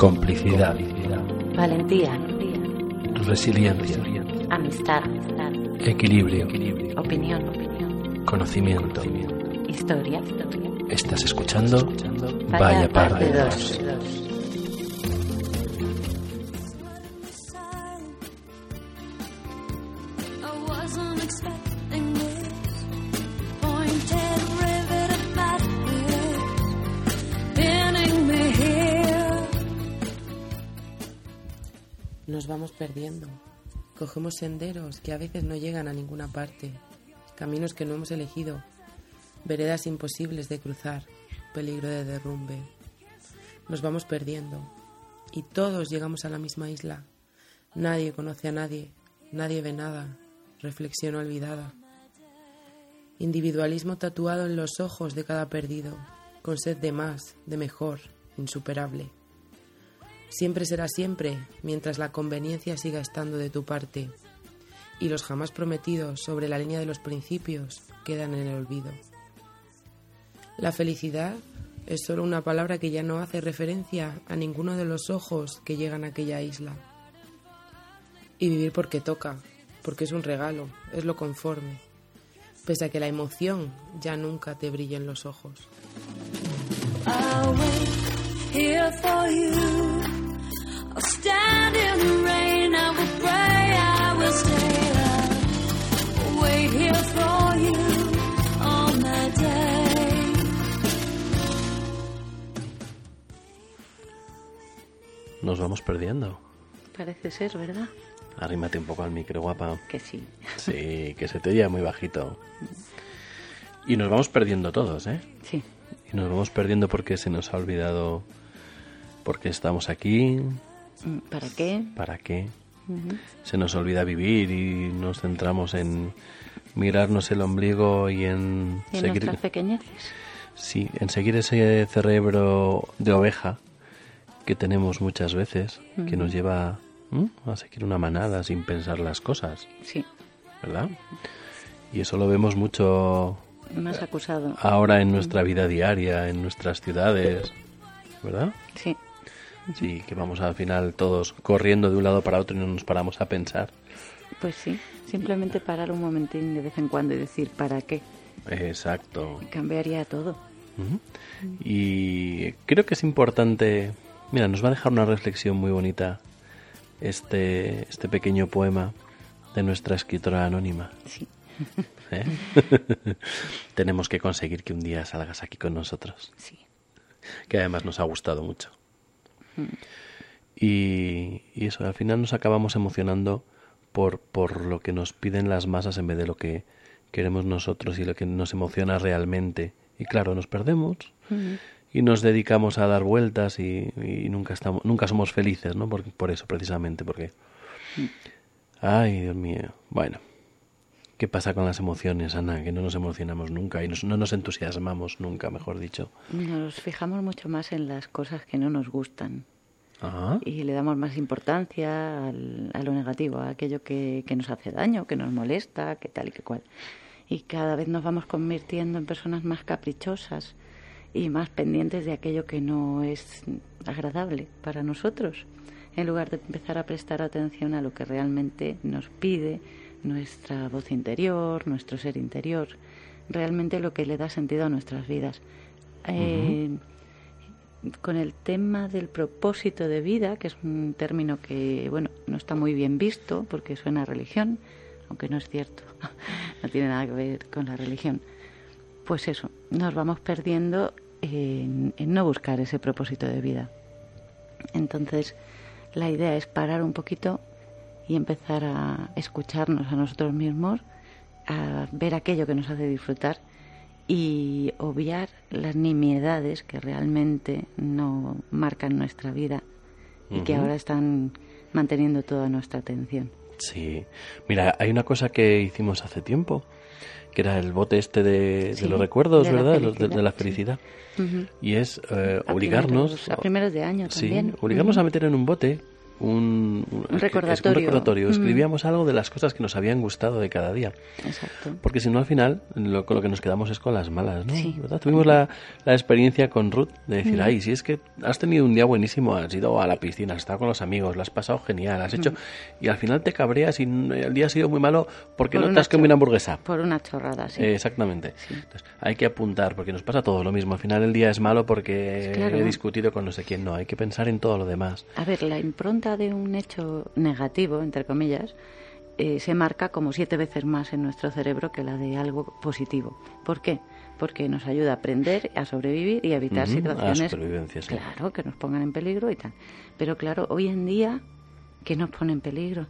complicidad, valentía, resiliencia, amistad, equilibrio, opinión, conocimiento, historia. Estás escuchando Vaya Parte 2. Perdiendo. Cogemos senderos que a veces no llegan a ninguna parte, caminos que no hemos elegido, veredas imposibles de cruzar, peligro de derrumbe. Nos vamos perdiendo y todos llegamos a la misma isla. Nadie conoce a nadie, nadie ve nada, reflexión olvidada. Individualismo tatuado en los ojos de cada perdido, con sed de más, de mejor, insuperable. Siempre será siempre mientras la conveniencia siga estando de tu parte y los jamás prometidos sobre la línea de los principios quedan en el olvido. La felicidad es solo una palabra que ya no hace referencia a ninguno de los ojos que llegan a aquella isla. Y vivir porque toca, porque es un regalo, es lo conforme, pese a que la emoción ya nunca te brilla en los ojos. Nos vamos perdiendo. Parece ser, ¿verdad? Arrímate un poco al micro, guapa. Que sí. Sí, que se te oye muy bajito. Y nos vamos perdiendo todos, ¿eh? Sí. Y nos vamos perdiendo porque se nos ha olvidado por qué estamos aquí, ¿Para qué? para qué. Se nos olvida vivir y nos centramos en mirarnos el ombligo y en Y en seguir nuestras pequeñeces. sí, en seguir ese cerebro de oveja que tenemos muchas veces, que nos lleva a seguir una manada sin pensar las cosas, Sí. ¿verdad? Y eso lo vemos mucho Más acusado. ahora en nuestra vida diaria, en nuestras ciudades, ¿verdad? Sí. Sí, que vamos al final todos corriendo de un lado para otro y no nos paramos a pensar. Pues sí. Simplemente parar un momentín de vez en cuando y decir ¿para qué? Exacto. Cambiaría todo. Y creo que es importante, mira, nos va a dejar una reflexión muy bonita este, este pequeño poema de nuestra escritora anónima. Sí. ¿eh? Tenemos que conseguir que un día salgas aquí con nosotros, Sí. que además nos ha gustado mucho. Y, y eso, al final nos acabamos emocionando por, por lo que nos piden las masas en vez de lo que queremos nosotros y lo que nos emociona realmente. Y claro, nos perdemos Ujú. y nos dedicamos a dar vueltas y, y nunca estamos nunca somos felices no por, por eso precisamente porque ay Dios mío. Bueno qué pasa con las emociones Ana que no nos emocionamos nunca y nos- no nos entusiasmamos nunca mejor dicho Nos fijamos mucho más en las cosas que no nos gustan Ajá. y le damos más importancia al- a lo negativo, a aquello que, que nos hace daño, que nos molesta, que tal y que cual. Y cada vez nos vamos convirtiendo en personas más caprichosas y más pendientes de aquello que no es agradable para nosotros, en lugar de empezar a prestar atención a lo que realmente nos pide nuestra voz interior, nuestro ser interior, realmente lo que le da sentido a nuestras vidas. Eh, con el tema del propósito de vida, que es un término que, bueno, no está muy bien visto porque suena a religión, aunque no es cierto, no tiene nada que ver con la religión. Pues eso, nos vamos perdiendo en, en no buscar ese propósito de vida. Entonces, la idea es parar un poquito y empezar a escucharnos a nosotros mismos, a ver aquello que nos hace disfrutar y obviar las nimiedades que realmente no marcan nuestra vida y que ahora están manteniendo toda nuestra atención. sí mira hay una cosa que hicimos hace tiempo que era el bote este de, Sí, de los recuerdos de la verdad Los de, de la sí. felicidad y es eh, A obligarnos primeros- a primeros de año sí también. obligarnos Ujú. a meter en un bote un, un- recordatorio. un recordatorio. Mm. Escribíamos algo de las cosas que nos habían gustado de cada día. Exacto. Porque si no, al final, lo, con lo que nos quedamos es con las malas, ¿no? Sí. ¿Verdad? Tuvimos la, la experiencia con Ruth de decir, Mm. ay, si es que has tenido un día buenísimo, has ido a la piscina, has estado con los amigos, lo has pasado genial, has Mm. hecho... Y al final te cabreas y el día ha sido muy malo porque Por no te has comido una hamburguesa. Por una chorrada, sí. Eh, exactamente. Entonces, hay que apuntar, porque nos pasa todo lo mismo. Al final el día es malo porque Claro. he discutido con no sé quién. No, hay que pensar en todo lo demás. A ver, la impronta de un hecho negativo, entre comillas, eh, se marca como siete veces más en nuestro cerebro que la de algo positivo. ¿Por qué? Porque nos ayuda a aprender, a sobrevivir y a evitar Ujú, a situaciones claro, que nos pongan en peligro y tal. Pero claro, hoy en día, ¿qué nos pone en peligro?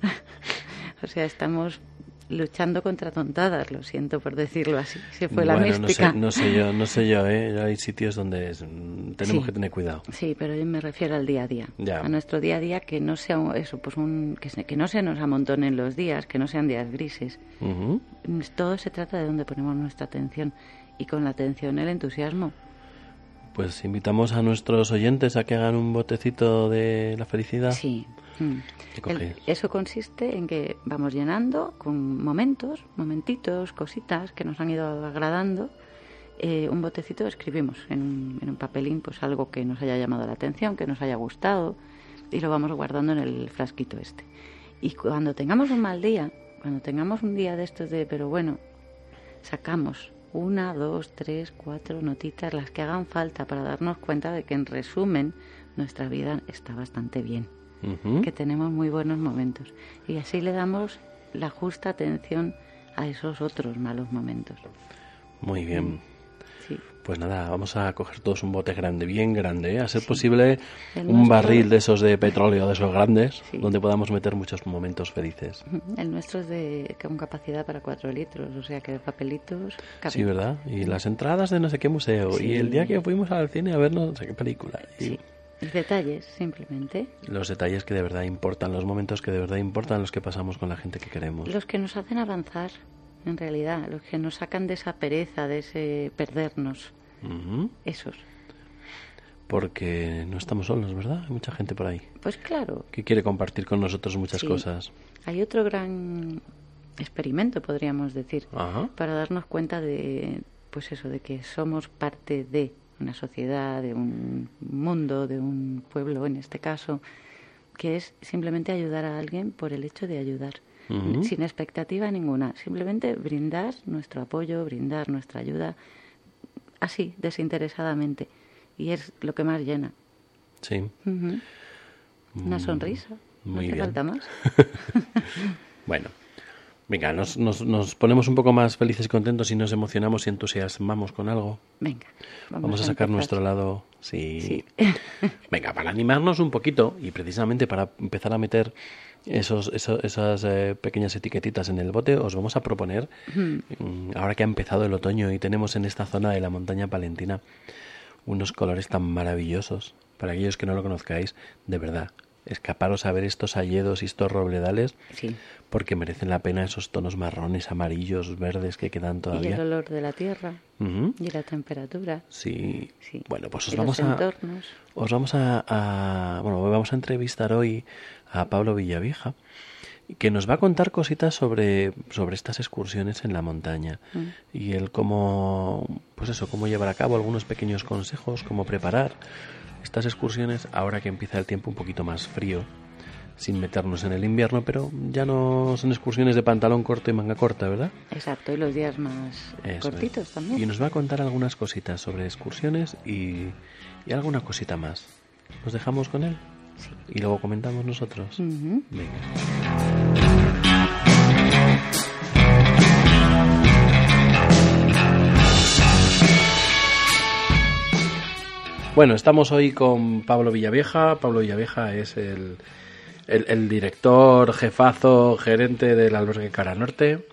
o sea, estamos luchando contra tontadas, lo siento por decirlo así. Se fue la no mística. sé, no sé yo, no sé yo, ¿eh? Hay sitios donde es- tenemos Sí. que tener cuidado. Sí, pero yo me refiero al día a día. Ya. A nuestro día a día que no sea eso, pues un, que, se- que no se nos amontonen los días, que no sean días grises. Mm, Todo se trata de dónde ponemos nuestra atención y con la atención el entusiasmo. Pues invitamos a nuestros oyentes a que hagan un botecito de la felicidad. Sí. Mm. Eso consiste en que vamos llenando con momentos, momentitos, cositas que nos han ido agradando. eh, un botecito escribimos en un, en un papelín pues algo que nos haya llamado la atención, que nos haya gustado y lo vamos guardando en el frasquito este. Y cuando tengamos un mal día, cuando tengamos un día de estos de, pero bueno, sacamos una, dos, tres, cuatro notitas, las que hagan falta para darnos cuenta de que en resumen nuestra vida está bastante bien Ujú. que tenemos muy buenos momentos y así le damos la justa atención a esos otros malos momentos. Muy bien. Sí. Pues nada, vamos a coger todos un bote grande, bien grande, ¿eh? a ser posible El un barril de esos de petróleo, de esos grandes, Sí. donde podamos meter muchos momentos felices. El nuestro es de con capacidad para cuatro litros, o sea que de papelitos. cabe. Sí, ¿verdad? Y las entradas de no sé qué museo, Sí. y el día que fuimos al cine a ver no sé qué película. Sí. Y detalles, simplemente. los detalles que de verdad importan, los momentos que de verdad importan, los que pasamos con la gente que queremos. Los que nos hacen avanzar, en realidad, los que nos sacan de esa pereza, de ese perdernos, Ujú. esos. Porque no estamos solos, ¿verdad? Hay mucha gente por ahí Pues claro, que quiere compartir con nosotros muchas Sí. cosas. hay otro gran experimento, podríamos decir, Ajá. para darnos cuenta de, pues eso, de que somos parte de una sociedad, de un mundo, de un pueblo, en este caso, que es simplemente ayudar a alguien por el hecho de ayudar, sin expectativa ninguna, simplemente brindar nuestro apoyo, brindar nuestra ayuda, así, desinteresadamente, y es lo que más llena. Sí. Una Mm, sonrisa, no muy hace bien. falta más. Bueno, venga, nos, nos, nos ponemos un poco más felices y contentos y nos emocionamos y entusiasmamos con algo. Venga, Vamos, a sacar nuestro lado. Sí. Sí. Venga, para animarnos un poquito y precisamente para empezar a meter esos, eso- esas eh, pequeñas etiquetitas en el bote, os vamos a proponer, mm, ahora que ha empezado el otoño y tenemos en esta zona de la montaña palentina unos colores tan maravillosos. Para aquellos que no lo conozcáis, de verdad, escaparos a ver estos alledos y estos robledales Sí. porque merecen la pena esos tonos marrones, amarillos, verdes que quedan Y el todavía. olor de la tierra y la temperatura. Sí. Sí. Bueno, pues os Y vamos los a entornos. os vamos a, a- bueno, vamos a entrevistar hoy a Pablo Villavieja que nos va a contar cositas sobre sobre estas excursiones en la montaña Mm. y el cómo pues eso, cómo llevar a cabo algunos pequeños consejos, cómo preparar estas excursiones ahora que empieza el tiempo un poquito más frío sin meternos en el invierno, pero ya no son excursiones de pantalón corto y manga corta, ¿verdad? Exacto, y los días más Eso es. cortitos también. Y nos va a contar algunas cositas sobre excursiones y, y alguna cosita más. ¿Nos dejamos con él? Sí. Y luego comentamos nosotros. Venga. Bueno, estamos hoy con Pablo Villavieja. Pablo Villavieja es el, el- el director, jefazo, gerente del albergue Cara Norte,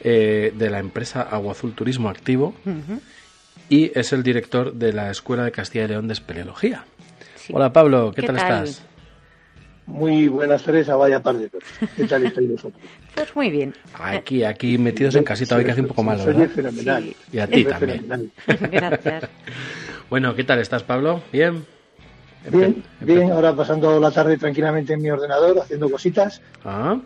eh, de la empresa Agua Azul Turismo Activo y es el director de la Escuela de Castilla y León de Espeleología. Sí. Hola Pablo, ¿qué, ¿Qué tal, tal? estás? Muy buenas tardes a vaya tarde. ¿Qué tal estáis vosotros? Pues muy bien. Aquí, aquí metidos en casita hoy que hace un poco malo, Soy ¿verdad? fenomenal. Sí. Y a ti también. fenomenal. Gracias. Bueno, ¿qué tal estás Pablo? ¿Bien? Bien, bien, ahora pasando la tarde tranquilamente en mi ordenador, haciendo cositas. Ah,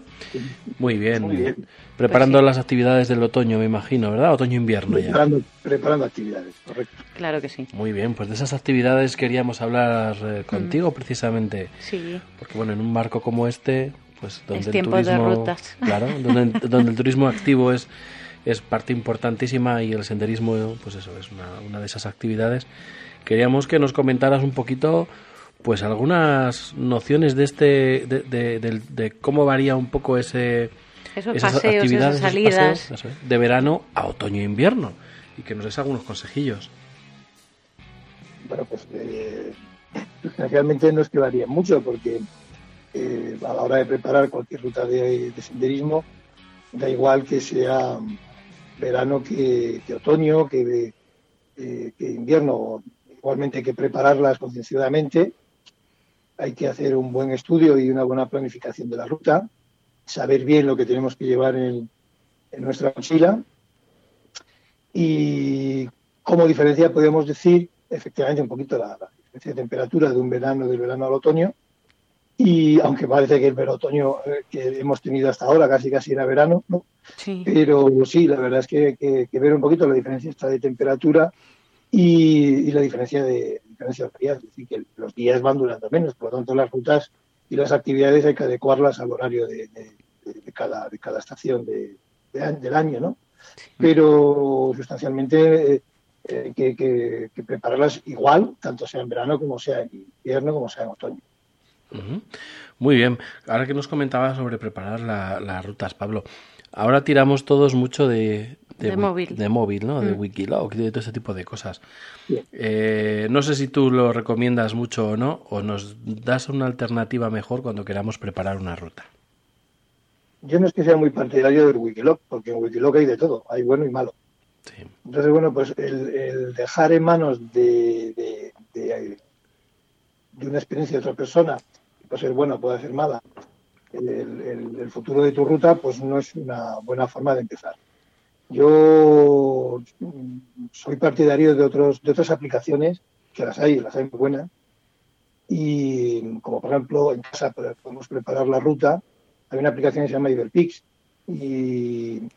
muy bien. Muy bien. Preparando las actividades del otoño, me imagino, ¿verdad? Otoño-invierno ya. Preparando, preparando actividades, correcto. Claro que sí. Muy bien, pues de esas actividades queríamos hablar eh, contigo precisamente. Sí. Porque bueno, en un marco como este, pues donde Es el tiempo de turismo, rutas. claro, donde, donde el turismo activo es es parte importantísima y el senderismo, pues eso es una, una de esas actividades. Queríamos que nos comentaras un poquito, pues algunas nociones de este, de, de, del- de cómo varía un poco ese Esos esas paseos, actividades, esas esos salidas. paseos, eso es, de verano a otoño e invierno y que nos des algunos consejillos. Bueno, pues eh, realmente no es que varíe mucho, porque eh, a la hora de preparar cualquier ruta de, de senderismo, da igual que sea verano que, que otoño, que, eh, invierno. Igualmente hay que prepararlas concienciadamente, hay que hacer un buen estudio y una buena planificación de la ruta, saber bien lo que tenemos que llevar en, en nuestra mochila y como diferencia podemos decir efectivamente un poquito la, la diferencia de temperatura de un verano del verano al otoño y aunque parece que el otoño eh, que hemos tenido hasta ahora casi casi era verano ¿no? Sí. pero sí la verdad es que que, que ver un poquito la diferencia esta de temperatura y, y la diferencia de diferencia de días es decir que los días van durando menos por lo tanto las rutas y las actividades hay que adecuarlas al horario de, de- de- de cada de cada estación de- del año no pero sustancialmente eh, eh, que- que prepararlas igual, tanto sea en verano como sea en invierno, como sea en otoño. Muy bien. Ahora que nos comentabas sobre preparar la- las rutas, Pablo, ahora tiramos todos mucho de, De móvil. de móvil, ¿no? De Mm. Wikiloc, de todo ese tipo de cosas. Eh, no sé si tú lo recomiendas mucho o no, o nos das una alternativa mejor cuando queramos preparar una ruta. Yo no es que sea muy partidario del Wikiloc, porque en Wikiloc hay de todo, hay bueno y malo. Sí. Entonces, bueno, pues el, el dejar en manos de, de, de- de una experiencia de otra persona, puede ser buena, puede ser mala, el, futuro de tu ruta, pues no es una buena forma de empezar. Yo soy partidario de, otros, de otras aplicaciones, que las hay, las hay muy buenas, y como por ejemplo en casa podemos preparar la ruta, hay una aplicación que se llama Iberpix, y,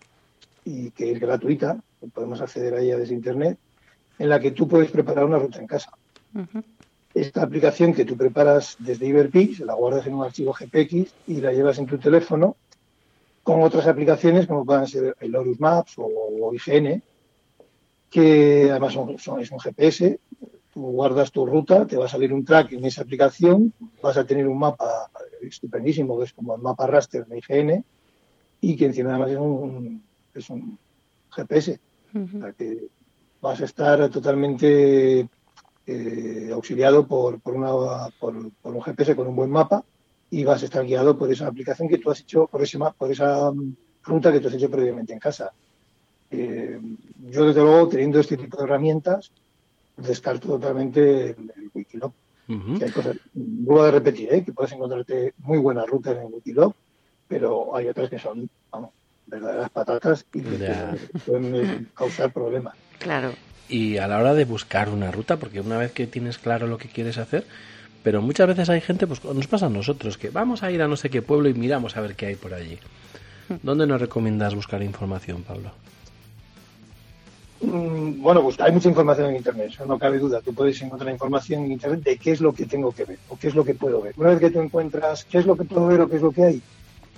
que es gratuita, podemos acceder a ella desde internet, en la que tú puedes preparar una ruta en casa. Esta aplicación que tú preparas desde Iberpix, la guardas en un archivo GPX y la llevas en tu teléfono con otras aplicaciones como puedan ser el Horus Maps o, o IGN, que además son, son- es un GPS. Tú guardas tu ruta, te va a salir un track en esa aplicación, vas a tener un mapa estupendísimo, que es como el mapa raster de IGN, y que encima además es un, es un GPS. O Ujú. sea que vas a estar totalmente eh, auxiliado por, por, una, por, por un GPS con un buen mapa y vas a estar guiado por esa aplicación que tú has hecho, por, ese, por esa mm, ruta que tú has hecho previamente en casa. Eh, yo, desde luego, teniendo este tipo de herramientas, descarto totalmente el, el Wikiloc. Ujú. Que hay cosas, vuelvo a repetir, ¿eh? que puedes encontrarte muy buenas rutas en Wikiloc, pero hay otras que son vamos, verdaderas patatas y que pueden eh, causar problemas. Claro. Y a la hora de buscar una ruta, porque una vez que tienes claro lo que quieres hacer, pero muchas veces hay gente, pues nos pasa a nosotros, que vamos a ir a no sé qué pueblo y miramos a ver qué hay por allí. ¿Dónde nos recomiendas buscar información, Pablo? Mm, Bueno, pues hay mucha información en Internet, eso no cabe duda. Tú puedes encontrar información en Internet de qué es lo que tengo que ver o qué es lo que puedo ver. Una vez que tú encuentras qué es lo que puedo ver o qué es lo que hay,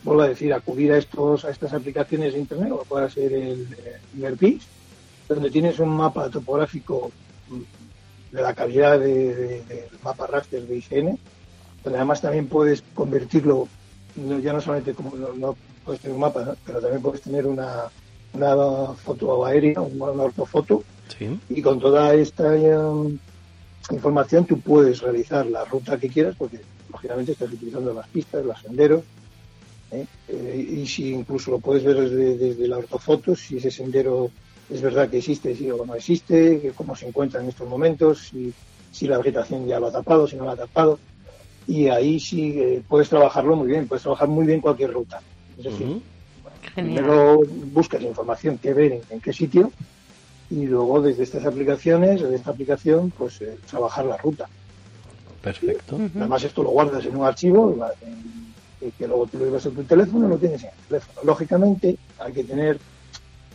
vuelvo a decir, acudir a estos a estas aplicaciones de Internet, o puede ser el Iberpix, donde tienes un mapa topográfico de la calidad de- de- del mapa raster de IGN, donde además también puedes convertirlo, ya no solamente como no, no puedes tener un mapa, ¿no? pero también puedes tener una, una foto aérea, una, ortofoto, Sí. y con toda esta um, información tú puedes realizar la ruta que quieras, porque lógicamente estás utilizando las pistas, los senderos, ¿eh? Eh, y si incluso lo puedes ver desde, desde la ortofoto, si ese sendero es verdad que existe sí o no existe, cómo se encuentra en estos momentos, si, si la vegetación ya lo ha tapado, si no lo ha tapado, y ahí sí eh, puedes trabajarlo muy bien, puedes trabajar muy bien cualquier ruta. Es decir, Ujú. Genial. Primero buscas información que ver en, en qué sitio y luego desde estas aplicaciones, desde esta aplicación, pues eh, trabajar la ruta. Perfecto. Además, esto lo guardas en un archivo va- en- y que luego tú lo llevas en tu teléfono lo tienes en el teléfono. Lógicamente, hay que tener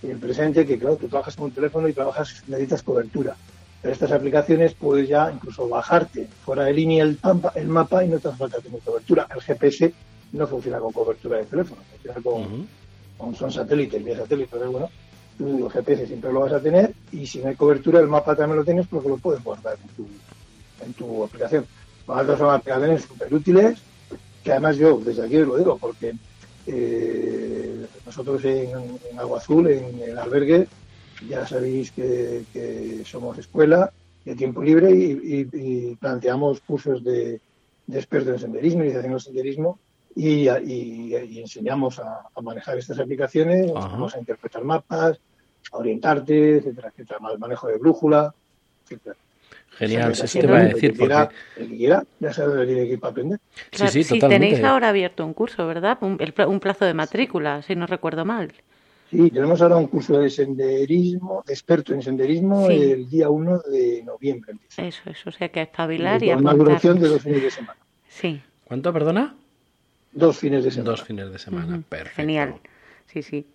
en presente que, claro, tú trabajas con un teléfono y trabajas, necesitas cobertura. Pero estas aplicaciones puedes ya incluso bajarte fuera de línea el, pampa- el mapa y no te hace falta tener cobertura. El GPS no funciona con cobertura de teléfono, funciona con, son satélites, vía satélite, pero bueno, tú el GPS siempre lo vas a tener y si no hay cobertura el mapa también lo tienes porque lo puedes guardar en tu, en tu aplicación. Lo tanto, son aplicaciones súper útiles que además yo desde aquí os lo digo porque eh, nosotros en, en Agua Azul, en el albergue, ya sabéis que, que somos escuela de tiempo libre y, y- y planteamos cursos de, de expertos en senderismo, iniciación en senderismo y, y- y enseñamos a, a manejar estas aplicaciones, enseñamos a interpretar mapas, a orientarte, etcétera, etcétera, manejo de brújula, etcétera. Genial, sí, te iba a decir, el que quiera, porque el que quiera, ya sabe lo que tiene que ir para aprender. Claro, sí, totalmente. tenéis ahora abierto un curso, ¿verdad? Un, el pla- un plazo de matrícula, si no recuerdo mal. Sí, tenemos ahora un curso de senderismo, de experto en senderismo, Sí. el día 1 de noviembre. empieza. Eso, eso, o sea que espabilar y con una apuntar. duración de dos fines de semana. Sí, ¿cuánto, perdona? Dos fines de semana. Dos fines de semana. Perfecto. genial. Sí, sí.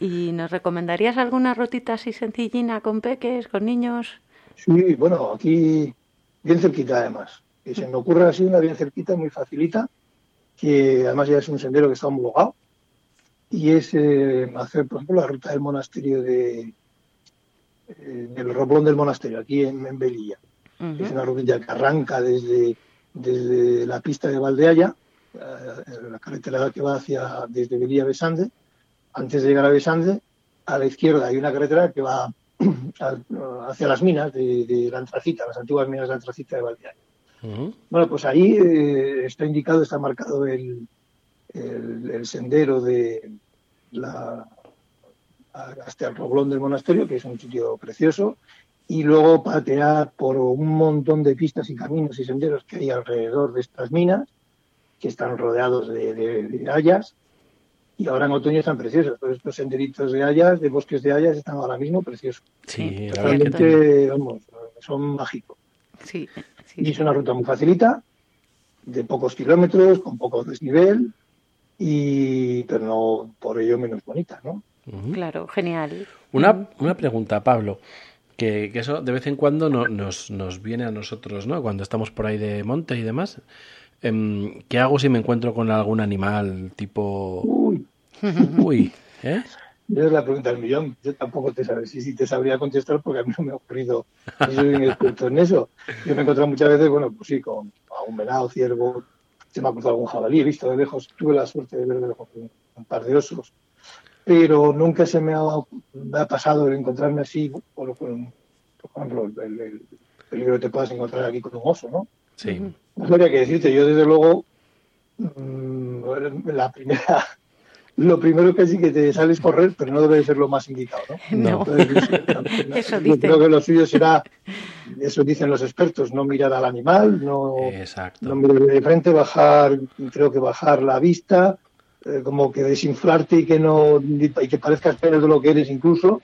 ¿Y nos recomendarías alguna rotita así sencillina con peques, con niños? Sí, bueno, aquí bien cerquita además. Que se me ocurre así una bien cerquita, muy facilita, que además ya es un sendero que está homologado. Y es eh, hacer, por ejemplo, la ruta del monasterio de eh, del Roblón del Monasterio, aquí en, en Belilla. Es una rutilla que arranca desde, desde la pista de Valdeaya, eh, la carretera que va hacia desde Belilla a Besande. Antes de llegar a Besande, a la izquierda hay una carretera que va hacia las minas de, de la Antracita, las antiguas minas de Antracita de Valdeaya. Ujú. Bueno, pues ahí eh, está indicado, está marcado el, el, el sendero de la hasta el Roblón del Monasterio, que es un sitio precioso, y luego patear por un montón de pistas y caminos y senderos que hay alrededor de estas minas, que están rodeados de, de- de hayas, y ahora en otoño están preciosos. Todos estos senderitos de hayas, de bosques de hayas, están ahora mismo preciosos. Sí. Realmente, vamos, son mágicos. Sí, sí, Y es una ruta muy facilita, de pocos kilómetros, con poco desnivel, y pero no por ello menos bonita, ¿no? Claro, genial. Una, una pregunta, Pablo, que, que eso de vez en cuando no- nos, nos viene a nosotros, ¿no? Cuando estamos por ahí de monte y demás. Em, ¿Qué hago si me encuentro con algún animal tipo... Uy, Uy, ¿eh? esa es la pregunta del millón. Yo tampoco te sabría, sí, sí te sabría contestar porque a mí no me ha ocurrido, no soy un experto en eso. Yo me he encontrado muchas veces, bueno, pues sí, con un venado, ciervo, se me ha cruzado algún jabalí, he visto de lejos, tuve la suerte de ver de lejos un, un par de osos, pero nunca se me ha, me ha pasado el encontrarme así, por, por- por ejemplo, el, el peligro que te puedas encontrar aquí con un oso, ¿no? Sí. No sabría qué decirte. Yo, desde luego, mm, la primera, lo primero que sí que te sale es correr, pero no debe ser lo más indicado, ¿no? No. Entonces, Eso yo creo que lo suyo será, eso dicen los expertos, no mirar al animal, no, Exacto. no mirar de frente, bajar, creo que bajar la vista, eh, como que desinflarte y que no y que parezcas menos de lo que eres incluso,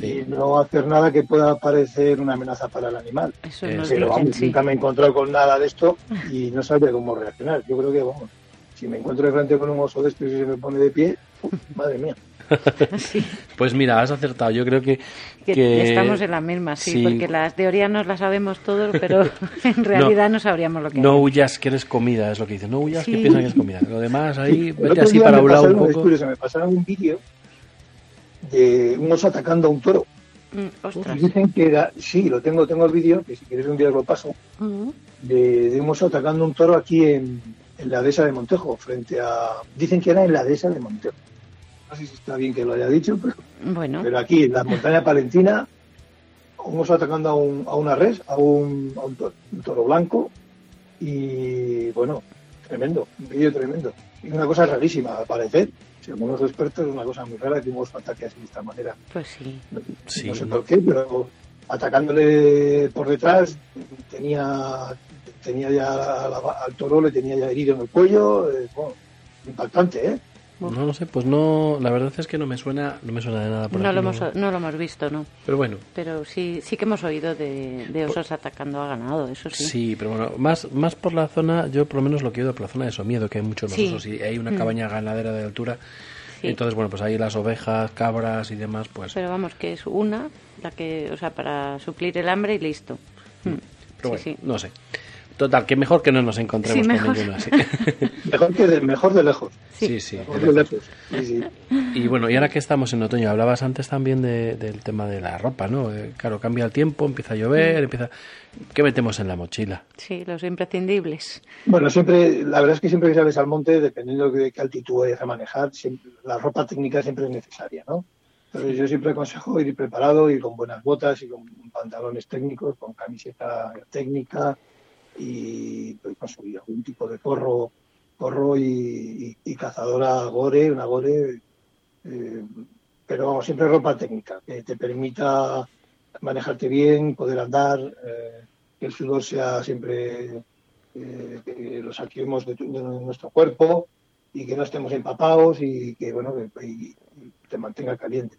Sí. y no hacer nada que pueda parecer una amenaza para el animal. Eso Eh, Pero vamos, sí. nunca me he encontrado con nada de esto y no sabría cómo reaccionar. Yo creo que, vamos, si me encuentro de frente con un oso de estos y se me pone de pie, uf, madre mía. Sí, Pues mira, has acertado. Yo creo que... que que- estamos en la misma, sí, sí. porque las teorías nos las sabemos todos, pero en realidad no, sabríamos lo que No hay. huyas que eres comida, es lo que dicen. No huyas que piensan que es comida. Lo demás ahí, vete así para un lado un poco. curioso, me pasaron un vídeo de un oso atacando a un toro. Mm, dicen que era, sí, lo tengo, tengo el vídeo, que si quieres un día os lo paso, Mm, de, de un oso atacando a un toro aquí en, en la dehesa de Montejo, frente a... Dicen que era en la dehesa de Montejo. No sé si está bien que lo haya dicho, pero Bueno, Pero aquí, en la montaña palentina, un oso atacando a, un, a una res, a un, a un toro, un toro blanco, y bueno, tremendo, un vídeo tremendo. Y una cosa rarísima, al parecer, según los expertos, es una cosa muy rara que un oso ataque así de esta manera. pues sí. No, Sí, no sé por qué, pero atacándole por detrás, tenía, tenía ya la- la- al toro, le tenía ya herido en el cuello, eh, bueno, impactante, ¿eh? No lo sé, pues no, la verdad es que no me suena, no me suena de nada por No aquí, lo, hemos, no lo hemos visto, ¿no? Pero bueno, Pero sí, sí que hemos oído de, de osos atacando a ganado, eso sí. sí, pero bueno, más, más por la zona, yo por lo menos lo que he oído por la zona de Somiedo, que hay muchos Sí. osos y hay una cabaña ganadera de altura. Sí. Entonces, bueno, pues ahí las ovejas, cabras y demás, pues... Pero vamos, que es una, la que, o sea, para suplir el hambre y listo. Mm. Pero Sí, bueno, sí. no sé. Total, que mejor que no nos encontremos Sí, con mejor. ninguno así. Mejor, que de, mejor de lejos. sí, sí. Mejor de lejos. Sí, sí. Y bueno, y ahora que estamos en otoño, hablabas antes también de- del tema de la ropa, ¿no? Eh, claro, cambia el tiempo, empieza a llover, empieza... ¿Qué metemos en la mochila? Sí, los imprescindibles. Bueno, siempre, la verdad es que siempre que sales al monte, dependiendo de qué altitud vayas a manejar, siempre- la ropa técnica siempre es necesaria, ¿no? Entonces yo siempre aconsejo ir preparado, ir con buenas botas y con pantalones técnicos, con camiseta técnica y pues, algún tipo de corro, corro y, y- cazadora gore, una gore, eh, pero vamos, siempre ropa técnica, que te permita manejarte bien, poder andar, eh, que el sudor sea siempre eh, que lo saquemos de, nuestro cuerpo y que no estemos empapados y que bueno que te mantenga caliente.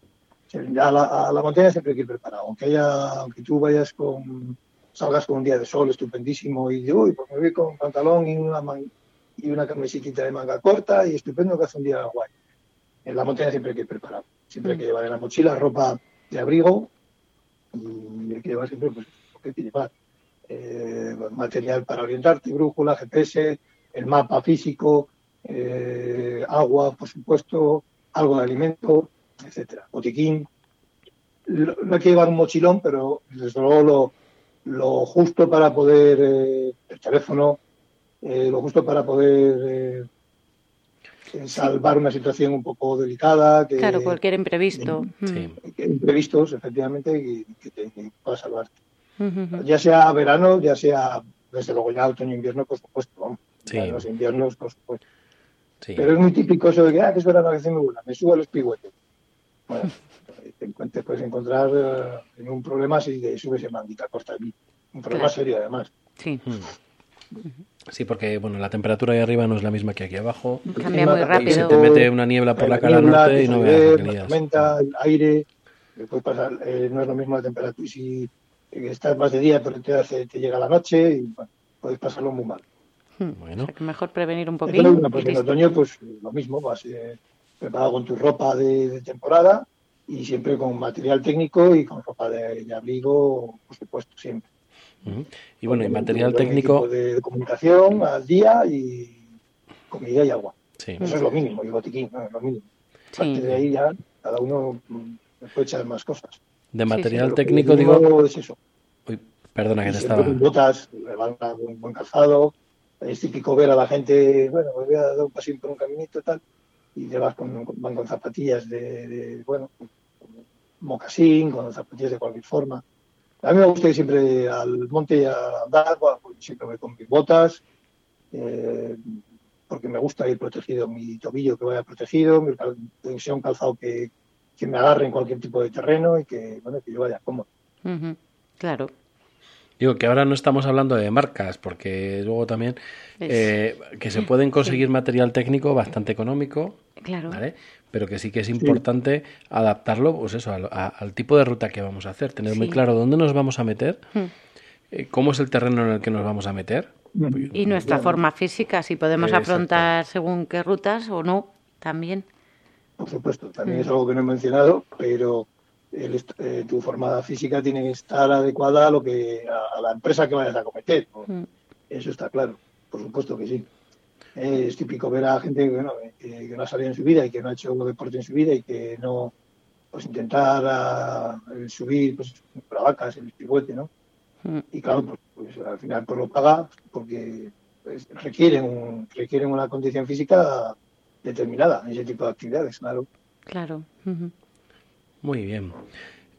A la montaña siempre hay que ir preparado, aunque haya, aunque tú vayas con salgas con un día de sol estupendísimo y yo, uy, pues me voy con pantalón y una man- y una camiseta de manga corta y estupendo que hace un día guay. En la montaña siempre hay que ir preparado, siempre hay que llevar en la mochila ropa de abrigo y hay que llevar siempre pues, lo que hay que llevar eh, material para orientarte, brújula, GPS, el mapa físico, eh, agua, por supuesto, algo de alimento, etcétera, botiquín. No hay que llevar un mochilón, pero desde luego lo, lo justo para poder, eh, el teléfono, eh, lo justo para poder eh, salvar una situación un poco delicada, que, Claro, cualquier imprevisto. Mm. Sí. que imprevistos, efectivamente, y que te que pueda salvarte ya sea verano, ya sea desde luego ya otoño invierno, por supuesto. Sí. En los inviernos, por supuesto. Sí. Pero es muy típico eso de que, ah, que es verano, que hace muy buena, me subo a los pigüetes. Bueno, te, te puedes encontrar eh, en un problema si te subes en manguita corta allí. Un problema Claro. serio, además. Sí, Sí, porque bueno, la temperatura ahí arriba no es la misma que aquí abajo. cambia muy también Y se rápido. te mete una niebla por la cara niebla, norte y no veas la tormenta, el aire, que puede pasar, eh, no es lo mismo la temperatura. Y si eh, estás más de día, pero te, hace- te llega la noche y bueno, puedes pasarlo muy mal. Mm. Bueno. O sea, que mejor prevenir un poquito. bueno, pues en otoño, pues lo mismo, vas eh, preparado con tu ropa de, de temporada y siempre con material técnico y con ropa de, de abrigo, por supuesto, siempre. Ujú. Y bueno, y material técnico. De, de comunicación al día y comida y agua. Sí. Eso es lo mínimo, y botiquín, ¿no? es lo mínimo. Sí. Aparte de ahí ya cada uno mm, puede echar más cosas. De sí. material que técnico, digo. es eso. Uy, perdona que te estaba. con botas, van a un buen calzado. Es típico ver a la gente, bueno, me voy a dar un pasín por un caminito y tal, y te vas con, van con zapatillas de, de, bueno, mocasín, con zapatillas de cualquier forma. A mí me gusta ir siempre al monte y a andar, pues siempre voy con mis botas, eh, porque me gusta ir protegido, mi tobillo que vaya protegido, mi cal- sea un calzado que, que me agarre en cualquier tipo de terreno y que, bueno, que yo vaya cómodo. Claro. Digo que ahora no estamos hablando de marcas, porque luego también eh, que se pueden conseguir material técnico bastante económico, Claro. ¿vale? Pero que sí que es importante adaptarlo, pues eso, al, a- al tipo de ruta que vamos a hacer, tener muy claro dónde nos vamos a meter, Mm. eh, cómo es el terreno en el que nos vamos a meter. Y nuestra forma física, si podemos Exacto. afrontar según qué rutas o no, también. Por supuesto, también es algo que no he mencionado, pero el eh, tu forma física tiene que estar adecuada a lo que a, a la empresa que vayas a cometer. ¿no? Mm. Eso está claro, por supuesto que sí. Eh, es típico ver a gente que, bueno, que, que no ha salido en su vida y que no ha hecho deporte en su vida y que no, pues intentar ah, subir, pues la vaca, el pivote, ¿no? Mm. Y claro, pues, pues, al final pues lo paga porque pues, requieren, un- requieren una condición física determinada en ese tipo de actividades, claro. Claro. Muy bien.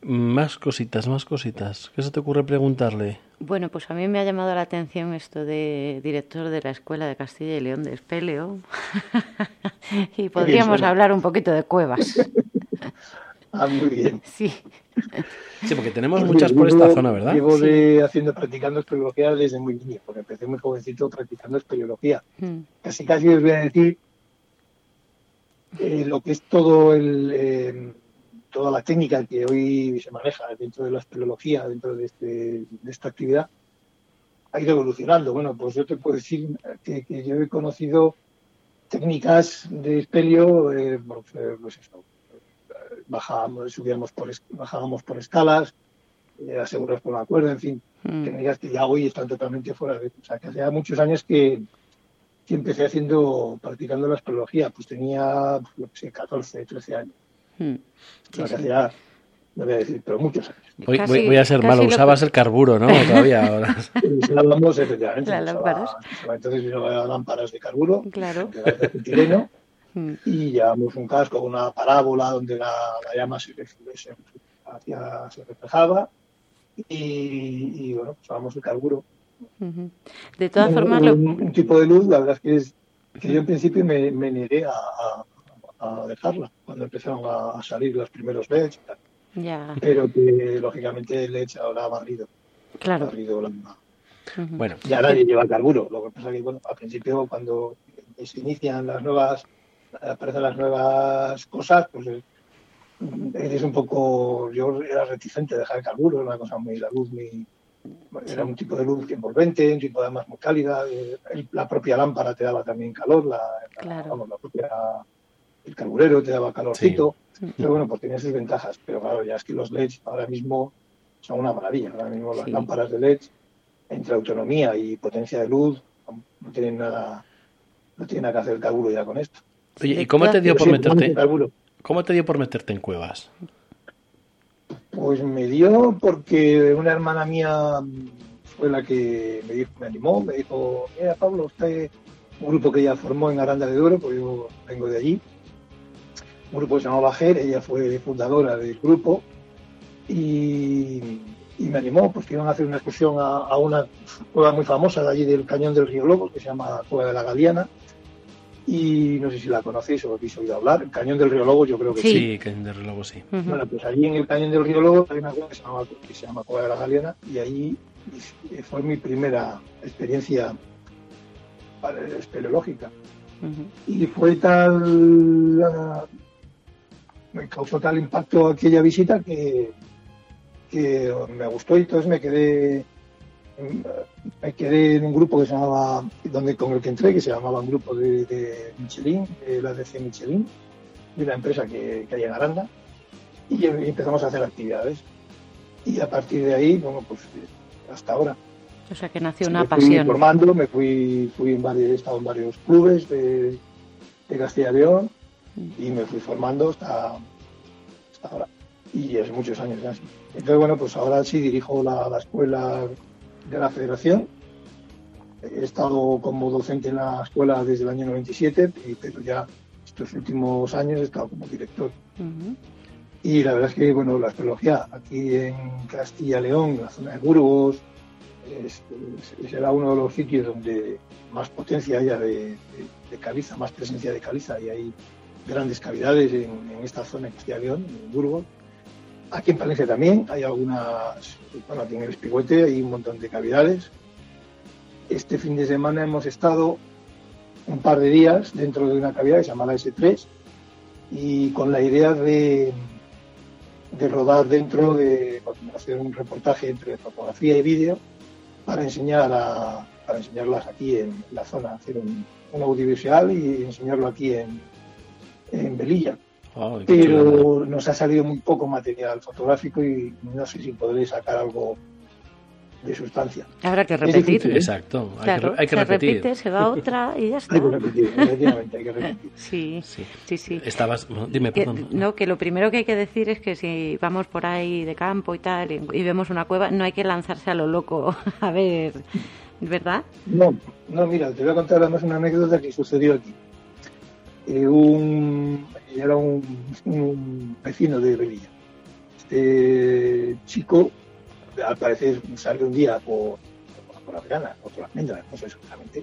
Más cositas, más cositas. ¿Qué se te ocurre preguntarle? Bueno, pues a mí me ha llamado la atención esto de director de la Escuela de Castilla y León de Espeleo. y podríamos hablar un poquito de cuevas. Ah, muy bien. Sí. Sí, porque tenemos muchas por esta zona, ¿verdad? Llevo de haciendo, practicando espeleología desde muy niño, porque empecé muy jovencito practicando espeleología. Mm. Casi casi os voy a decir eh, lo que es todo el, eh, toda la técnica que hoy se maneja dentro de la espeleología, dentro de, este- de esta actividad, ha ido evolucionando. Bueno, pues yo te puedo decir que, que yo he conocido técnicas de espelio, eh, pues, eh, pues eso, bajábamos, subíamos por, bajábamos por escalas, eh, asegurados por una cuerda, en fin, Mm. técnicas que ya hoy están totalmente fuera de... O sea, que hace muchos años que, que empecé haciendo, practicando la espeleología, pues tenía, pues, qué sé, 14, 13 años. Mm. Sea, que hace ya, no voy a decir, pero muchos años. Voy, Casi- voy- a ser malo, lo usabas que- el carburo, ¿no? Todavía ahora. Usábamos, efectivamente, Las lámparas. usaba- entonces usaba lámparas de carburo, Claro. de gas de acetileno, Mm. y llevábamos un casco con una parábola donde la, la llama se, se, hacía- se reflejaba, y, y, bueno, usábamos el carburo. De todas un, formas, lo- un- un tipo de luz, la verdad es que, es, que yo en principio me, me negué a, a- a dejarla cuando empezaron a, a salir los primeros LEDs y tal. ya, Pero que lógicamente el LED ahora ha barrido, ha claro. barrido la, Ujú. Bueno, ya nadie lleva carburo. Lo que pasa que, bueno, al principio cuando se inician las nuevas, aparecen las nuevas cosas, pues eh, eres un poco, yo era reticente a dejar el carburo, era una cosa muy, la luz muy, era un tipo de luz envolvente, un tipo además muy cálida, eh, el- la propia lámpara te daba también calor, la, vamos, la propia, el carburero te daba calorcito, pero bueno, pues tenía sus ventajas, pero claro, ya es que los LEDs ahora mismo son una maravilla, ahora mismo las Sí. lámparas de LED entre autonomía y potencia de luz no tienen nada no tienen nada que hacer el carburo ya con esto oye, ¿y cómo te dio por sí, meterte? ¿Cómo te dio por meterte en cuevas? Pues me dio porque una hermana mía fue la que me, dijo, me animó, me dijo, mira Pablo, usted, un grupo que ella formó en Aranda de Duero, porque yo vengo de allí, un grupo que se llamaba GER, ella fue fundadora del grupo, y, y me animó, pues que iban a hacer una excursión a, a una cueva muy famosa de allí del Cañón del Río Lobo, que se llama Cueva de la Galeana, y no sé si la conocéis o habéis oído hablar, el Cañón del Río Lobo yo creo que Sí. Sí, que de reloj sí. Ujú. bueno, pues allí en el cañón del río Lobo hay una cueva que se llama, que se llama Cueva de la Galeana y ahí fue mi primera experiencia para- espeleológica. Y fue tal, ah, me causó tal impacto aquella visita que, que me gustó y entonces me quedé me quedé en un grupo que se llamaba, donde con el que entré, que se llamaba un grupo de, de Michelin, de la DC Michelin, de la empresa que, que hay en Aranda, y empezamos a hacer actividades. Y a partir de ahí, bueno, pues hasta ahora. O sea que nació una me fui pasión. formando, me fui, fui en varios, he estado en varios clubes de, de Castilla y León y me fui formando hasta, hasta ahora. Y hace muchos años ya. Entonces, bueno, pues ahora sí dirijo la, la escuela de la federación. He estado como docente en la escuela desde el año 97, y- pero ya estos últimos años he estado como director. Y la verdad es que, bueno, la astrología aquí en Castilla y León, en la zona de Burgos, es, es- será uno de los sitios donde más potencia haya de, de- de caliza, más presencia de caliza, y hay grandes cavidades en, esta zona de Castilla y León, en Burgos. Aquí en Palencia también hay algunas, bueno, aquí el Espigüete hay un montón de cavidades. Este fin de semana hemos estado un par de días dentro de una cavidad que se llama la S3 y con la idea de, de rodar dentro de hacer un reportaje entre fotografía y vídeo para enseñar a, para enseñarlas aquí en la zona, hacer un, un audiovisual y enseñarlo aquí en, en qué chulada. Pero nos ha salido muy poco material fotográfico y no sé si podré sacar algo de sustancia. Habrá que Es repetir. difícil, Exacto, hay Claro, que, hay que se repetir. repite, se va otra y ya está. Hay que repetir, efectivamente, hay que repetir. Sí, Sí. sí, sí. Estabas, bueno, dime, Que- perdón. no, que lo primero que hay que decir es que si vamos por ahí de campo y tal y, y vemos una cueva, no hay que lanzarse a lo loco a ver, ¿verdad? No, no, mira, te voy a contar además una anécdota que sucedió aquí. Eh, un, era un, un vecino de Velilla. Este chico, al parecer, salió un día por, por la verana o por las almendras, no sé exactamente,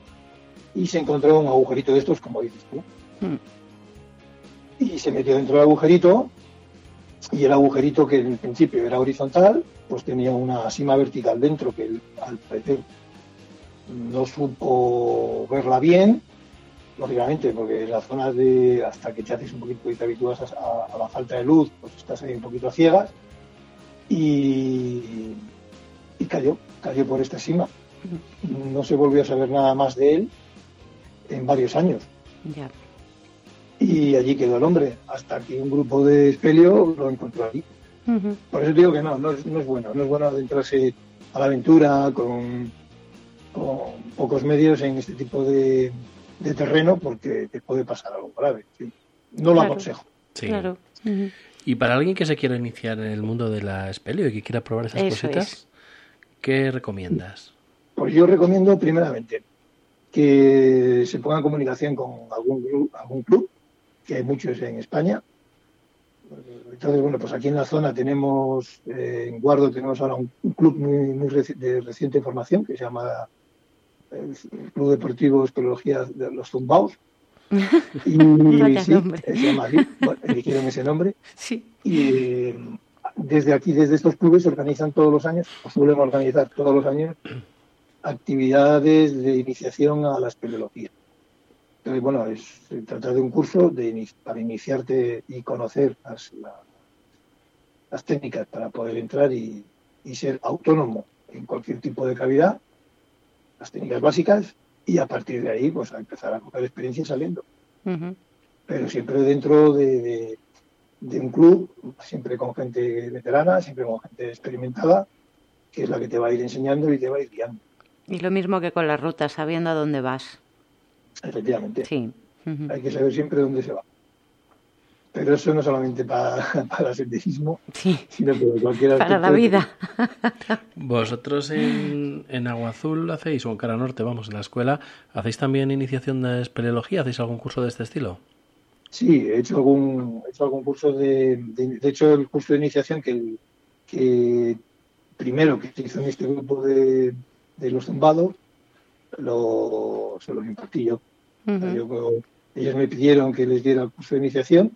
y se encontró un agujerito de estos, como dices tú. Mm. Y se metió dentro del agujerito, y el agujerito que en principio era horizontal, pues tenía una cima vertical dentro que él, al parecer no supo verla bien lógicamente, porque en la zona de, hasta que te haces un poquito y te habitúas a, a la falta de luz, pues estás ahí un poquito a ciegas, y, y cayó, cayó por esta cima. No se volvió a saber nada más de él en varios años. Ya. Y allí quedó el hombre, hasta que un grupo de espelio lo encontró allí. Por eso digo que no, no es, no es bueno, no es bueno adentrarse a la aventura con, con pocos medios en este tipo de, de terreno porque te puede pasar algo grave. sí. No lo Claro. aconsejo. Sí. Claro. Y para alguien que se quiera iniciar en el mundo de la espelio y que quiera probar esas Eso cositas, es. ¿qué recomiendas? Pues yo recomiendo primeramente que se ponga en comunicación con algún, gru- algún club, que hay muchos en España. Entonces, bueno, pues aquí en la zona tenemos, eh, en Guardo tenemos ahora un, un club muy, muy reci- de reciente formación que se llama el Club Deportivo Espeleología de los Zumbaos. Y sí, nombre. se llama así, bueno, eligieron ese nombre. Sí. Y eh, desde aquí, desde estos clubes, se organizan todos los años, o suelen organizar todos los años, actividades de iniciación a la espeleología. Entonces, bueno, es se trata de un curso de, para iniciarte y conocer las, la- las técnicas para poder entrar y, y ser autónomo en cualquier tipo de cavidad, las técnicas básicas, y a partir de ahí, pues a empezar a coger experiencia saliendo pero siempre dentro de, de- de un club, siempre con gente veterana, siempre con gente experimentada, que es la que te va a ir enseñando y te va a ir guiando. Y lo mismo que con las rutas, sabiendo a dónde vas. Efectivamente, Sí. Hay que saber siempre dónde se va. Pero eso no solamente para, para el senderismo, Sí. sino para cualquier Para la vida. Vosotros en, en Agua Azul hacéis, o en Cara Norte, vamos, en la escuela, ¿hacéis también iniciación de espeleología? ¿Hacéis algún curso de este estilo? Sí, he hecho algún, he hecho algún curso de, de, de hecho el curso de iniciación que, el- que primero que se hizo en este grupo de, de los zumbados, lo, se los impartí yo. Ellos me pidieron que les diera el curso de iniciación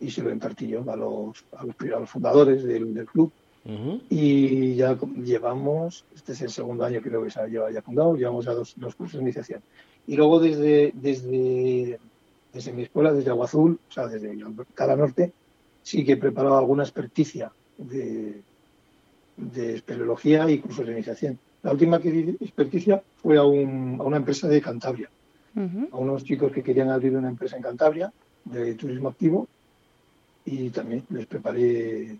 y se lo impartí yo a los, a los, a los fundadores del, del club. Ujú. Y ya llevamos, este es el segundo año creo que se ha lleva ya fundado, llevamos ya dos, dos cursos de iniciación. Y luego desde, desde, desde mi escuela, desde Agua Azul, o sea, desde Cala Norte, sí que he preparado alguna experticia de, de espeleología y cursos de iniciación. La última que di experticia fue a, un- a una empresa de Cantabria, Ujú. a unos chicos que querían abrir una empresa en Cantabria de turismo activo y también les preparé,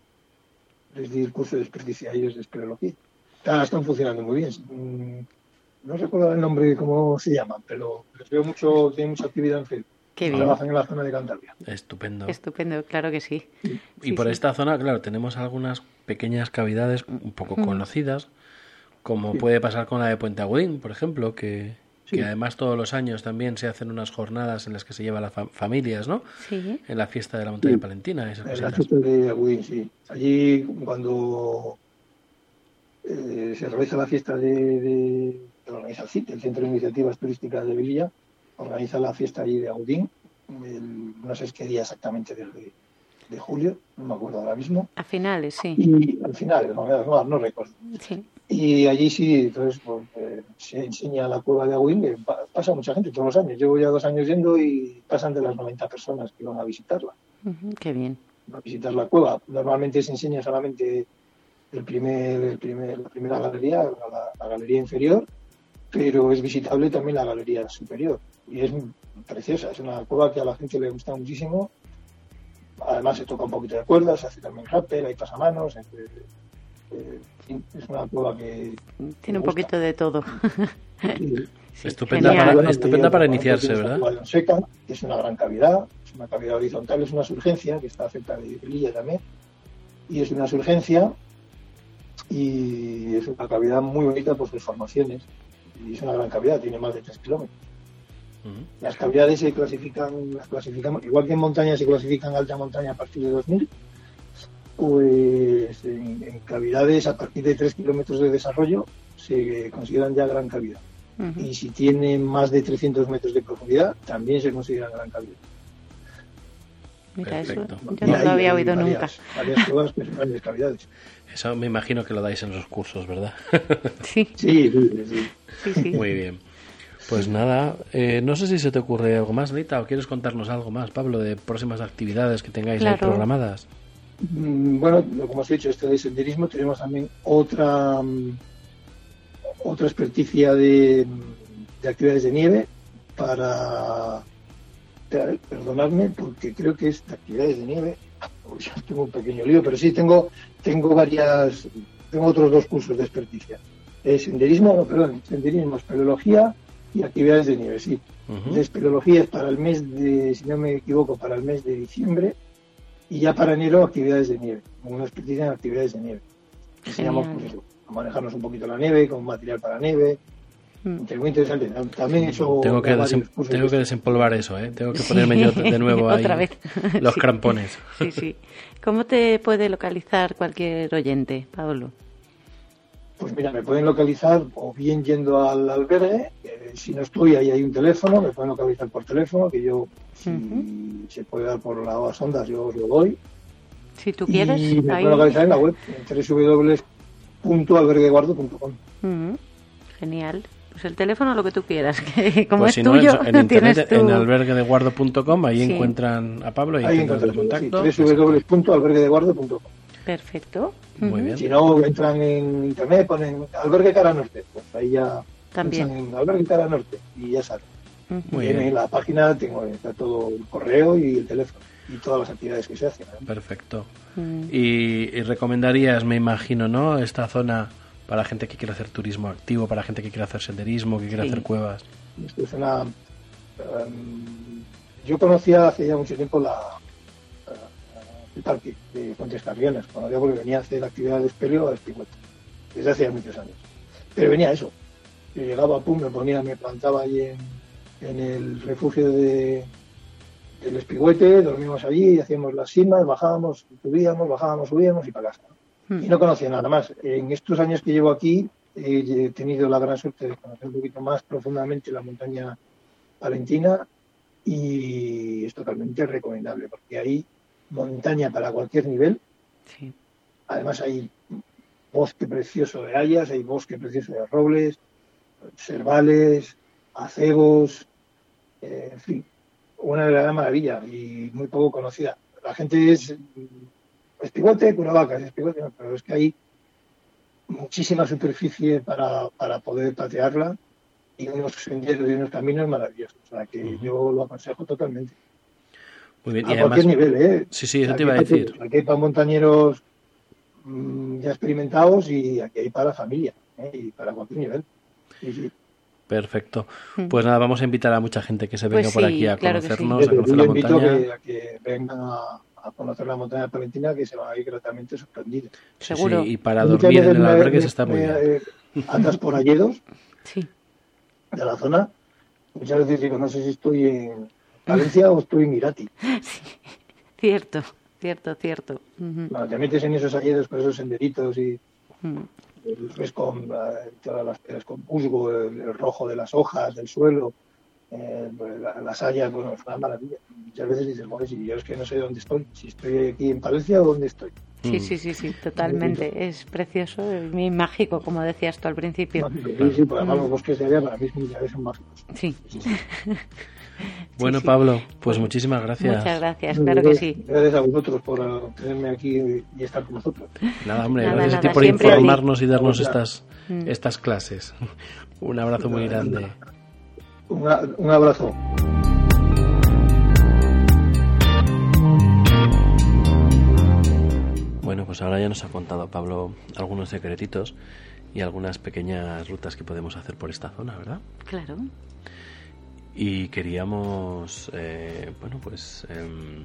les di el curso de experticia a ellos de espeleología. Están funcionando muy bien. Mm, No recuerdo el nombre, cómo se llaman, pero les veo mucho, tienen mucha actividad en Facebook. Qué bien. Trabajan en la zona de Cantabria. Estupendo. Estupendo, claro que sí. Y Sí, por sí. esta zona, claro, tenemos algunas pequeñas cavidades un poco Mm. conocidas, como Sí. puede pasar con la de Puente Agudín, por ejemplo, que, Sí. que además todos los años también se hacen unas jornadas en las que se llevan las fam- familias, ¿no? Sí. En la fiesta de la montaña Sí. palentina, esas En la cositas. fiesta de Agudín, sí. Allí, cuando eh, se realiza la fiesta de, de- que organiza el CIT, el Centro de Iniciativas Turísticas de Vililla, organiza la fiesta allí de Agudín, el- no sé es qué día exactamente de, de julio, no me acuerdo ahora mismo, A finales, sí. y al final, no, no, no recuerdo. Sí. Y allí sí, entonces pues, eh, se enseña la cueva de que pa- pasa mucha gente todos los años. Llevo ya dos años yendo y pasan de las 90 personas que van a visitarla. Ujú, Qué bien. a visitar la cueva. Normalmente se enseña solamente el primer, el primer, la primera galería, la, la galería inferior, pero es visitable también la galería superior. Y es preciosa, es una cueva que a la gente le gusta muchísimo. Además se toca un poquito de cuerdas, se hace también rappel, hay pasamanos. eh, eh, en fin, es una cueva que... Tiene un poquito de todo. Sí, Sí, Estupenda genial. para- Bueno, estupenda para iniciarse, ¿verdad? Onseca, que es una gran cavidad, es una cavidad horizontal, es una surgencia que está cerca de Velilla también, y es una surgencia y es una cavidad muy bonita por sus formaciones, y es una gran cavidad, tiene más de 3 kilómetros. Las cavidades se clasifican, las clasificamos, igual que en montaña se clasifican alta montaña a partir de 2000, pues en, en cavidades a partir de 3 kilómetros de desarrollo se consideran ya gran cavidad y si tienen más de 300 metros de profundidad, también se considera gran cavidad. Mira, eso Perfecto. yo no lo había hay oído varias- nunca. Varias son grandes cavidades. Eso me imagino que lo dais en los cursos, ¿verdad? Sí, Sí, sí, sí. sí, sí. Muy bien. Pues nada, eh, no sé si se te ocurre algo más, Rita, o quieres contarnos algo más, Pablo, de próximas actividades que tengáis ahí programadas. Mm, Bueno, lo- como os he dicho, este de senderismo, tenemos también otra mm, otra experticia de, de actividades de nieve para per- perdonadme porque creo que es de actividades de nieve. Uy, tengo un pequeño lío pero sí tengo tengo varias tengo otros dos cursos de experticia. Eh, senderismo no perdón senderismo espeleología y actividades de nieve sí Ujú. de espeleología es para el mes de, si no me equivoco, para el mes de diciembre y ya para enero actividades de nieve, una experticia en actividades de nieve. Enseñamos pues, eso, a manejarnos un poquito la nieve, con material para nieve, Mm. que muy interesante. También hecho Tengo que, desem- tengo que desempolvar eso, ¿eh? Tengo que ponerme yo de nuevo ahí Otra vez. los Sí. crampones. Sí, sí. ¿Cómo te puede localizar cualquier oyente, Pablo? Pues mira, me pueden localizar o bien yendo al albergue, eh, si no estoy ahí hay un teléfono, me pueden localizar por teléfono, que yo, si se puede dar por las ondas, yo os lo doy. Si tú quieres, y me ahí. pueden localizar en la web, en www.albergueguardo.com. Ujú. Genial. Pues el teléfono lo que tú quieras, que como Pues es si no, tuyo, en, en tienes internet, tú. en alberguedeguardo.com, ahí Sí. encuentran a Pablo y Ahí encuentran el contacto. sí, www.alberguedeguardo.com. Perfecto. Muy bien. Si no, entran en internet, ponen albergue cara norte, pues ahí ya También. en albergue cara norte y ya sale. Muy en bien. la página tengo está todo el correo y el teléfono y todas las actividades que se hacen. ¿eh? Perfecto. Mm. Y, y recomendarías, me imagino, ¿no? Esta zona para gente que quiere hacer turismo activo, para gente que quiere hacer senderismo, que quiere Sí. hacer cuevas. Esto es una. em, yo conocía hace ya mucho tiempo la, el parque de Fuentes Carrionas, conocía porque venía a hacer actividad de espeleo a Espigüete, desde hace ya muchos años. Pero venía eso. Yo llegaba, pum, me ponía, me plantaba allí en, en el refugio de, del Espigüete, dormíamos allí, hacíamos las cimas, bajábamos, subíamos, bajábamos, subíamos y para casa. Mm. Y no conocía nada más. En estos años que llevo aquí he tenido la gran suerte de conocer un poquito más profundamente la montaña palentina y es totalmente recomendable porque hay montaña para cualquier nivel. Sí. Además hay bosque precioso de hayas, hay bosque precioso de robles, cervales, acebos, eh, en fin, una verdadera maravilla y muy poco conocida. La gente es espigote, curavacas, espigote, pero es que hay muchísima superficie para, para poder patearla y unos senderos y unos caminos maravillosos. O sea que yo lo aconsejo totalmente. Muy bien. A Y además, cualquier nivel, ¿eh? Sí, sí, eso Aquí te iba a decir. Aquí hay para montañeros mm, ya experimentados y aquí hay para familia ¿eh? y para cualquier nivel. Sí, sí. Perfecto. Pues nada, vamos a invitar a mucha gente que se venga Pues por sí, aquí a claro que sí. conocernos, a conocer yo la invito montaña. que- a que vengan a, a conocer la montaña palentina que se van a ir gratamente sorprendidos. Seguro. sí, y para dormir en el albergue me- está muy bien. eh, Andas por alledos Sí. de la zona. Muchas veces digo, no sé si estoy en Valencia o estoy en Irati. Cierto, cierto, cierto. Cuando te metes en esos alledos con esos senderitos y Mm. ves con todas las piedras con musgo, el, el rojo de las hojas, del suelo, eh, pues, la- las hayas, bueno, es una maravilla. Muchas veces dices, joder, si yo es que no sé dónde estoy, si estoy aquí en Palencia o dónde estoy. Sí, Mm. sí, sí, sí, totalmente. Es precioso, es muy mágico, como decías tú al principio. Mágico. Sí, sí, pues además los bosques de allá para mí son mágicos. Sí, Bueno, sí. Pablo, pues muchísimas gracias. muchas gracias, claro que sí. Gracias a vosotros por eh, tenerme aquí y estar con vosotros. Nada, hombre, Nada, gracias a ti nada, por a ti. informarnos y darnos estas, Mm. estas clases. Un abrazo muy grande. Una- un abrazo. Pues ahora ya nos ha contado Pablo algunos secretitos y algunas pequeñas rutas que podemos hacer por esta zona, ¿verdad? Claro. Y queríamos, eh, bueno, pues em,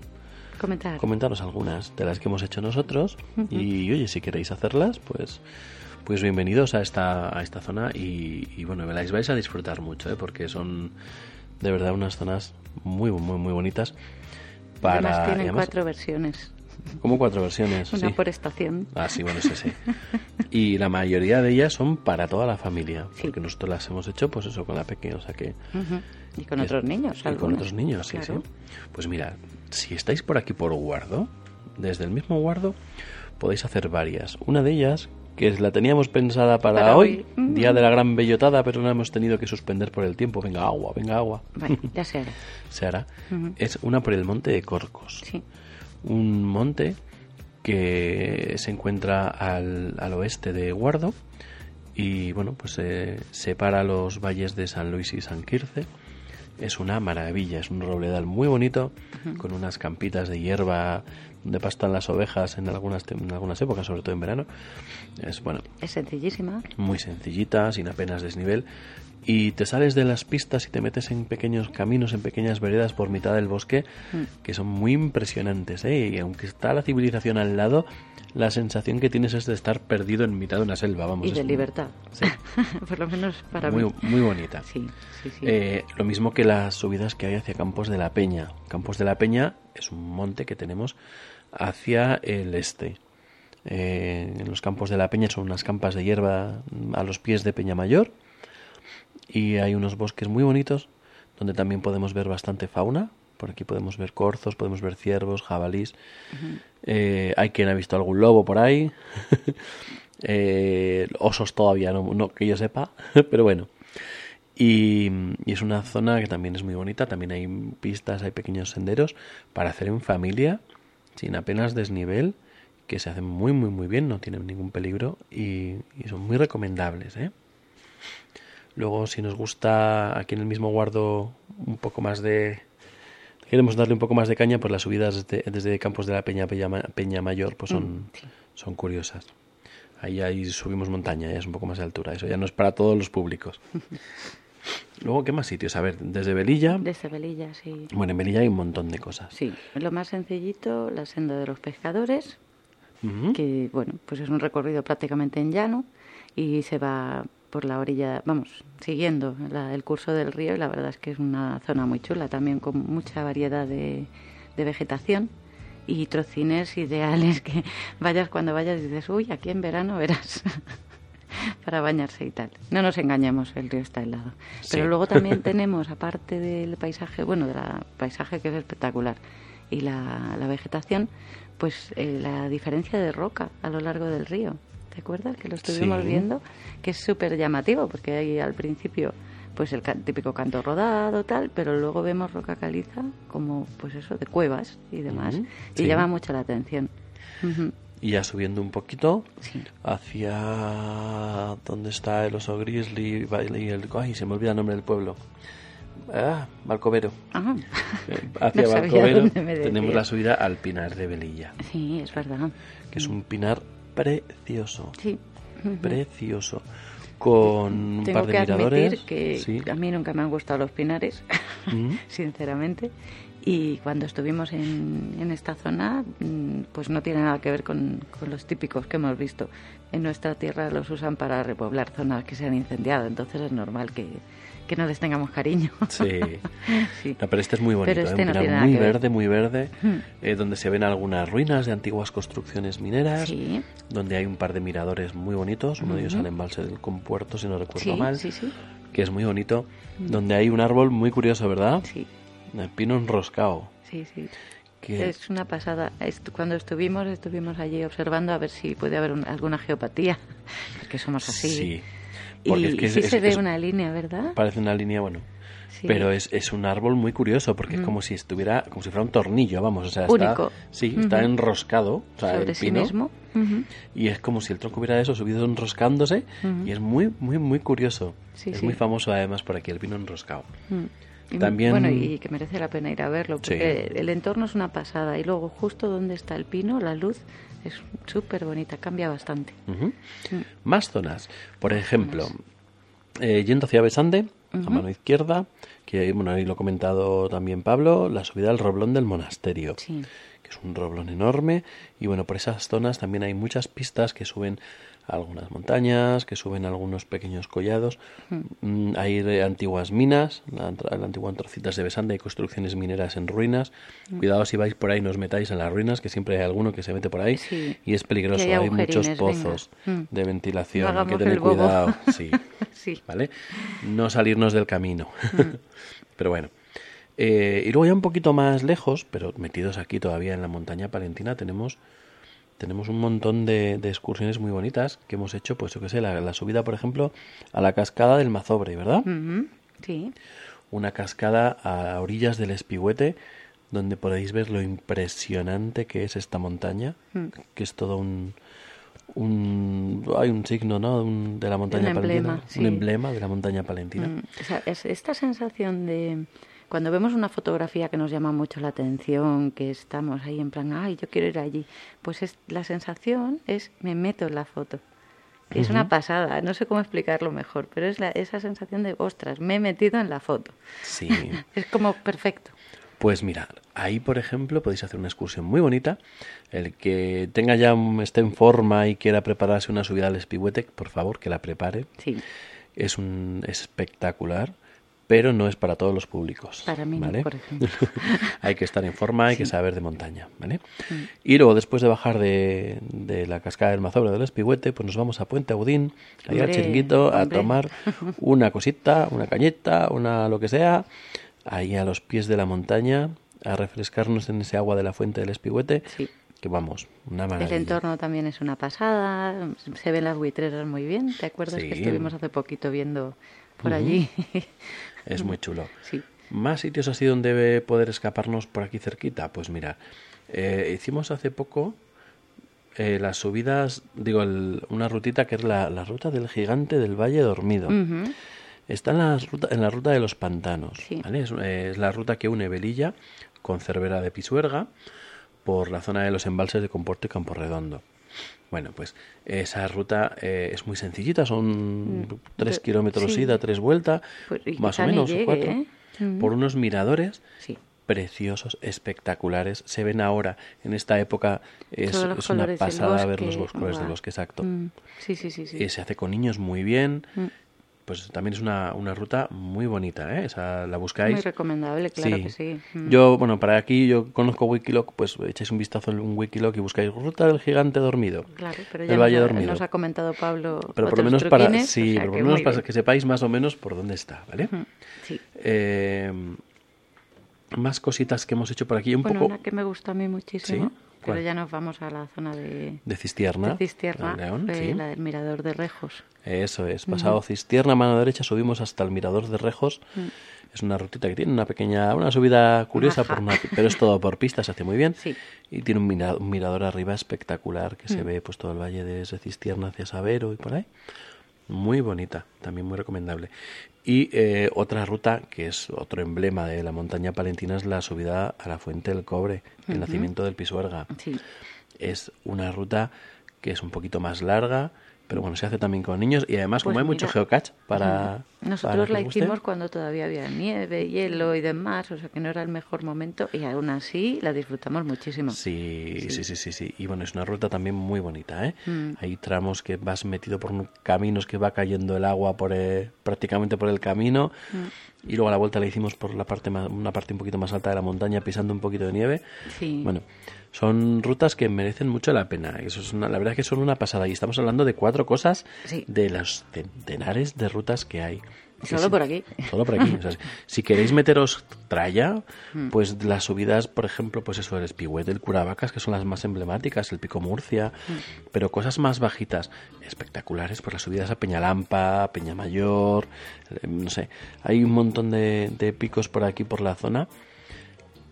Comentar. comentaros algunas de las que hemos hecho nosotros y oye, si queréis hacerlas, pues pues bienvenidos a esta a esta zona y, y, bueno, las vais a disfrutar mucho, ¿eh? porque son de verdad unas zonas muy muy muy bonitas para Además tienen además- cuatro versiones. Como cuatro versiones, Una sí. por estación. Ah, sí, bueno, sí, sí. Y la mayoría de ellas son para toda la familia, Sí. porque nosotros las hemos hecho, pues eso, con la pequeña, o sea que... Y con es- otros niños. y con algunos. otros niños, sí, Claro. sí. Pues mira, si estáis por aquí por Guardo, desde el mismo Guardo, podéis hacer varias. Una de ellas, que la teníamos pensada para, Para hoy, hoy. Mm. día de la gran bellotada, pero la hemos tenido que suspender por el tiempo. Venga, agua, venga, agua. Vale, ya se hará. Se hará. Es una por el monte de Corcos. Sí. Un monte que se encuentra al, al oeste de Guardo y bueno, pues eh, separa los valles de San Luis y San Quirce. Es una maravilla, es un robledal muy bonito, con unas campitas de hierba donde pastan las ovejas en algunas, en algunas épocas, sobre todo en verano. Es bueno, Es sencillísima. muy sencillita, sin apenas desnivel. Y te sales de las pistas y te metes en pequeños caminos, en pequeñas veredas por mitad del bosque, Mm. que son muy impresionantes. ¿eh? Y aunque está la civilización al lado, la sensación que tienes es de estar perdido en mitad de una selva. Vamos, y de libertad. Sí. Por lo menos para muy, mí. muy bonita. Sí, sí, sí. Eh, lo mismo que las subidas que hay hacia Campos de la Peña. Campos de la Peña es un monte que tenemos hacia el este. Eh, en los Campos de la Peña son unas campas de hierba a los pies de Peña Mayor y hay unos bosques muy bonitos donde también podemos ver bastante fauna. Por aquí podemos ver corzos, podemos ver ciervos, jabalís. Eh, hay quien ha visto algún lobo por ahí. Eh, osos todavía no, no que yo sepa, pero bueno. Y, y es una zona que también es muy bonita. También hay pistas, hay pequeños senderos para hacer en familia, sin apenas desnivel, que se hacen muy, muy, muy bien, no tienen ningún peligro y, y son muy recomendables. ¿eh? Luego, si nos gusta aquí en el mismo guardo un poco más de... Queremos darle un poco más de caña, pues las subidas desde, desde Campos de la Peña, Peña, Ma- Peña Mayor pues son, Mm, sí. son curiosas. Ahí, ahí subimos montaña, ya es un poco más de altura. Eso ya no es para todos los públicos. Luego, ¿qué más sitios? A ver, desde Velilla. De Sebelilla, sí. Bueno, en Velilla hay un montón de cosas. Sí, lo más sencillito, la senda de los pescadores, que bueno, pues es un recorrido prácticamente en llano y se va por la orilla, vamos, siguiendo la- el curso del río y la verdad es que es una zona muy chula, también con mucha variedad de, de vegetación y trocines ideales que vayas cuando vayas y dices, uy, aquí en verano verás. para bañarse y tal. No nos engañemos, el río está helado. Pero Sí. luego también tenemos, aparte del paisaje, bueno, del paisaje que es espectacular y la, la vegetación, pues eh, la diferencia de roca a lo largo del río. ¿Te acuerdas que lo estuvimos Sí. viendo? Que es súper llamativo, porque hay al principio pues el típico canto rodado tal, pero luego vemos roca caliza como pues eso de cuevas y demás y sí. llama mucho la atención. Y ya subiendo un poquito Sí. hacia donde está el oso grizzly y el... Ay, se me olvida el nombre del pueblo. Ah, Balcovero. Ajá. Eh, Hacia No dónde tenemos la subida al Pinar de Velilla, Sí, es verdad. que es un pinar precioso. Sí. Precioso. Con un par de que miradores. que Sí. a mí nunca me han gustado los pinares, Mm. sinceramente. Y cuando estuvimos en, en esta zona, mm, pues no tiene nada que ver con, con los típicos que hemos visto. En nuestra tierra los usan para repoblar zonas que se han incendiado, entonces es normal que, que no les tengamos cariño. Sí. Sí. No, pero este es muy bonito, ¿eh? este un no nada muy que ver. verde, muy verde, eh, donde se ven algunas ruinas de antiguas construcciones mineras, Sí, donde hay un par de miradores muy bonitos, uno de ellos al embalse del compuerto, si no recuerdo sí, mal, sí, sí, que es muy bonito, donde hay un árbol muy curioso, ¿verdad? sí, El pino enroscado. sí, sí. Que... Es una pasada. Cuando estuvimos, estuvimos allí observando a ver si puede haber un- alguna geopatía, porque somos así. Sí. Y Porque es que es- sí es- se ve una línea, ¿verdad? Parece una línea, bueno. Sí. Pero es, es un árbol muy curioso porque es como si estuviera, como si fuera un tornillo, vamos, o sea, está, Único. sí, está enroscado, o sea, sobre el sí pino, mismo. Ujú. y es como si el tronco hubiera eso subido enroscándose y es muy, muy, muy curioso. Sí, es sí. muy famoso además por aquí el pino enroscado. Y, También- Bueno, y que merece la pena ir a verlo, porque el entorno es una pasada. Y luego, justo donde está el pino, la luz es súper bonita, cambia bastante. Mm. Más zonas, por ejemplo, eh, yendo hacia Besande, a mano izquierda, que bueno, ahí lo ha comentado también Pablo, la subida al roblón del monasterio. Sí. que es un roblón enorme y bueno por esas zonas también hay muchas pistas que suben algunas montañas que suben a algunos pequeños collados Mm, hay antiguas minas la, la antigua antrocitas de Besande hay construcciones mineras en ruinas cuidado si vais por ahí no os metáis en las ruinas que siempre hay alguno que se mete por ahí Sí. y es peligroso hay hay muchos pozos venga. Mm. de ventilación No hay que tener cuidado sí Sí. ¿vale? No salirnos del camino. Mm. pero bueno. Eh, y luego ya un poquito más lejos, pero metidos aquí todavía en la montaña palentina, tenemos tenemos un montón de, de excursiones muy bonitas que hemos hecho, pues yo qué sé, la, la subida, por ejemplo, a la cascada del Mazobre, ¿verdad? Sí. Una cascada a orillas del Espigüete, donde podéis ver lo impresionante que es esta montaña, Mm. que es todo un... un hay un signo, ¿no? Un- de la montaña Un palentina. emblema, sí. Un emblema de la montaña palentina. Mm, o sea, es esta sensación de cuando vemos una fotografía que nos llama mucho la atención, que estamos ahí en plan, ay, yo quiero ir allí, pues es, la sensación es me meto en la foto. Es una pasada, no sé cómo explicarlo mejor, pero es la, esa sensación de, ostras, me he metido en la foto. Sí. Es como perfecto. Pues mira, ahí por ejemplo podéis hacer una excursión muy bonita. El que tenga ya esté en forma y quiera prepararse una subida al Espigüete, por favor que la prepare. Sí, Es un es espectacular, pero no es para todos los públicos. para mí, por ejemplo. hay que estar en forma, hay que saber de montaña, ¿vale? Y luego después de bajar de, de la cascada del Mazobre del Espigüete, pues nos vamos a Puente Agudín, ahí al chiringuito, a hombre. tomar una cosita, una cañeta, una lo que sea, ahí a los pies de la montaña, a refrescarnos en ese agua de la fuente del Espigüete, Sí. que vamos, una El maravilla. entorno también es una pasada, se ven las buitreras muy bien. ¿Te acuerdas que estuvimos hace poquito viendo por allí? Es muy chulo. sí. ¿Más sitios así donde poder escaparnos por aquí cerquita? Pues mira, eh, hicimos hace poco eh, las subidas, digo, el- una rutita que es la, la ruta del gigante del Valle Dormido. Está en la, ruta, en la ruta de los pantanos. Sí. ¿vale? Es, eh, es la ruta que une Velilla con Cervera de Pisuerga por la zona de los embalses de Comporto y Campo Redondo. Bueno, pues esa ruta eh, es muy sencillita, son tres de- kilómetros Mm. sí. ida, tres vueltas, Pues, y más o menos, o llegue, cuatro, ¿eh? Mm. por unos miradores Sí. preciosos, espectaculares. Se ven ahora, en esta época, es, una del pasada ver los colores del guau. bosque, exacto. Mm, Sí, sí, sí. sí. Eh, se hace con niños muy bien. Mm. Pues también es una, una ruta muy bonita, ¿eh? La buscáis. Muy recomendable, claro que sí. Mm. Yo, bueno, para aquí yo conozco Wikiloc, pues echáis un vistazo en un Wikiloc y buscáis Ruta del Gigante Dormido. Claro, pero ya Valle nos ha, Dormido. nos ha comentado Pablo. Pero por lo menos para, sí, o sea pero por lo menos para que sepáis más o menos por dónde está, ¿vale? Mm, Sí. Eh, más cositas que hemos hecho por aquí, un Bueno, poco una que me gusta a mí muchísimo, ¿Sí? Pero ¿Cuál? ya nos vamos a la zona de, de Cistierna, de Cistierna, León, sí. la del Mirador de Rejos. Eso es, pasado Cistierna, mano derecha, subimos hasta el Mirador de Rejos. Mm. Es una rutita que tiene una pequeña, una subida curiosa, por una- pero es todo por pistas, se hace muy bien. Sí. Y tiene un, mira- un mirador arriba espectacular que Mm. se ve pues todo el valle desde Cistierna hacia Sabero y por ahí. Muy bonita, también muy recomendable. Y eh, otra ruta que es otro emblema de la montaña palentina es la subida a la Fuente del Cobre, el nacimiento del Pisuerga. Sí. Es una ruta que es un poquito más larga, pero bueno, se hace también con niños y además como Pues hay mucho geocache para... Nosotros para la guste, hicimos cuando todavía había nieve, hielo y demás, o sea que no era el mejor momento y aún así la disfrutamos muchísimo. Sí, sí, sí, sí, sí. Y bueno, es una ruta también muy bonita, ¿eh? Mm. Hay tramos que vas metido por caminos que va cayendo el agua por eh, prácticamente por el camino. Mm. Y luego a la vuelta la hicimos por la parte más, una parte un poquito más alta de la montaña, pisando un poquito de nieve. Sí. Bueno, son rutas que merecen mucho la pena. Eso es una, la verdad es que son una pasada. Y estamos hablando de cuatro cosas Sí. de los centenares de rutas que hay. Solo por aquí. Solo por aquí. O sea, si queréis meteros tralla, Mm. pues las subidas, por ejemplo, pues eso, el Espigüet, el Curavacas, que son las más emblemáticas, el Pico Murcia, Mm. pero cosas más bajitas, espectaculares, pues las subidas a Peñalampa, Peñamayor, eh, no sé, hay un montón de, de picos por aquí, por la zona,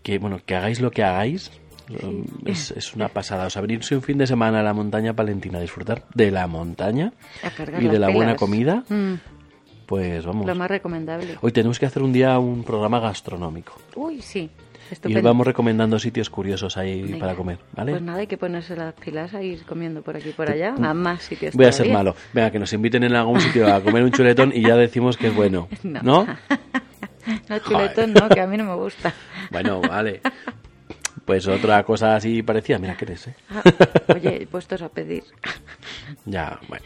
que bueno, que hagáis lo que hagáis, um, es, es una pasada. O sea, venirse un fin de semana a la montaña palentina, disfrutar de la montaña y de la buena comida, Mm, pues vamos. lo más recomendable. Hoy tenemos que hacer un día un programa gastronómico. Uy, sí. Y Estupendo. vamos recomendando sitios curiosos ahí Venga. para comer, ¿vale? Pues nada, hay que ponerse las pilas a ir comiendo por aquí y por allá, a más sitios Voy a ser todavía. malo. Venga, que nos inviten en algún sitio a comer un chuletón y ya decimos que es bueno. No. ¿No? No, chuletón no, que a mí no me gusta. Bueno, vale. Pues otra cosa así parecida. Mira, ¿qué eres, eh? Ah, oye, puestos a pedir. Ya, bueno.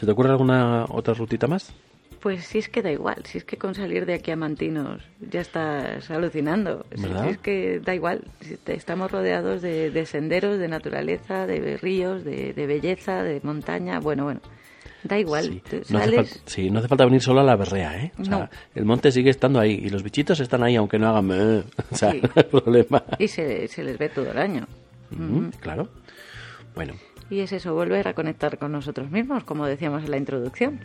¿Se te ocurre alguna otra rutita más? Pues si es que da igual, si es que con salir de aquí a Mantinos ya estás alucinando. Si- ¿Verdad? Si es que da igual, estamos rodeados de, de senderos, de naturaleza, de ríos, de, de belleza, de montaña, bueno, bueno, da igual. Sí. No, hace sales, fal- sí, no hace falta venir solo a la berrea, ¿eh? O sea, No. el monte sigue estando ahí y los bichitos están ahí aunque no hagan... O sea, Sí. no hay problema. y se, se les ve todo el año. Claro. Bueno, Y es eso, volver a conectar con nosotros mismos, como decíamos en la introducción.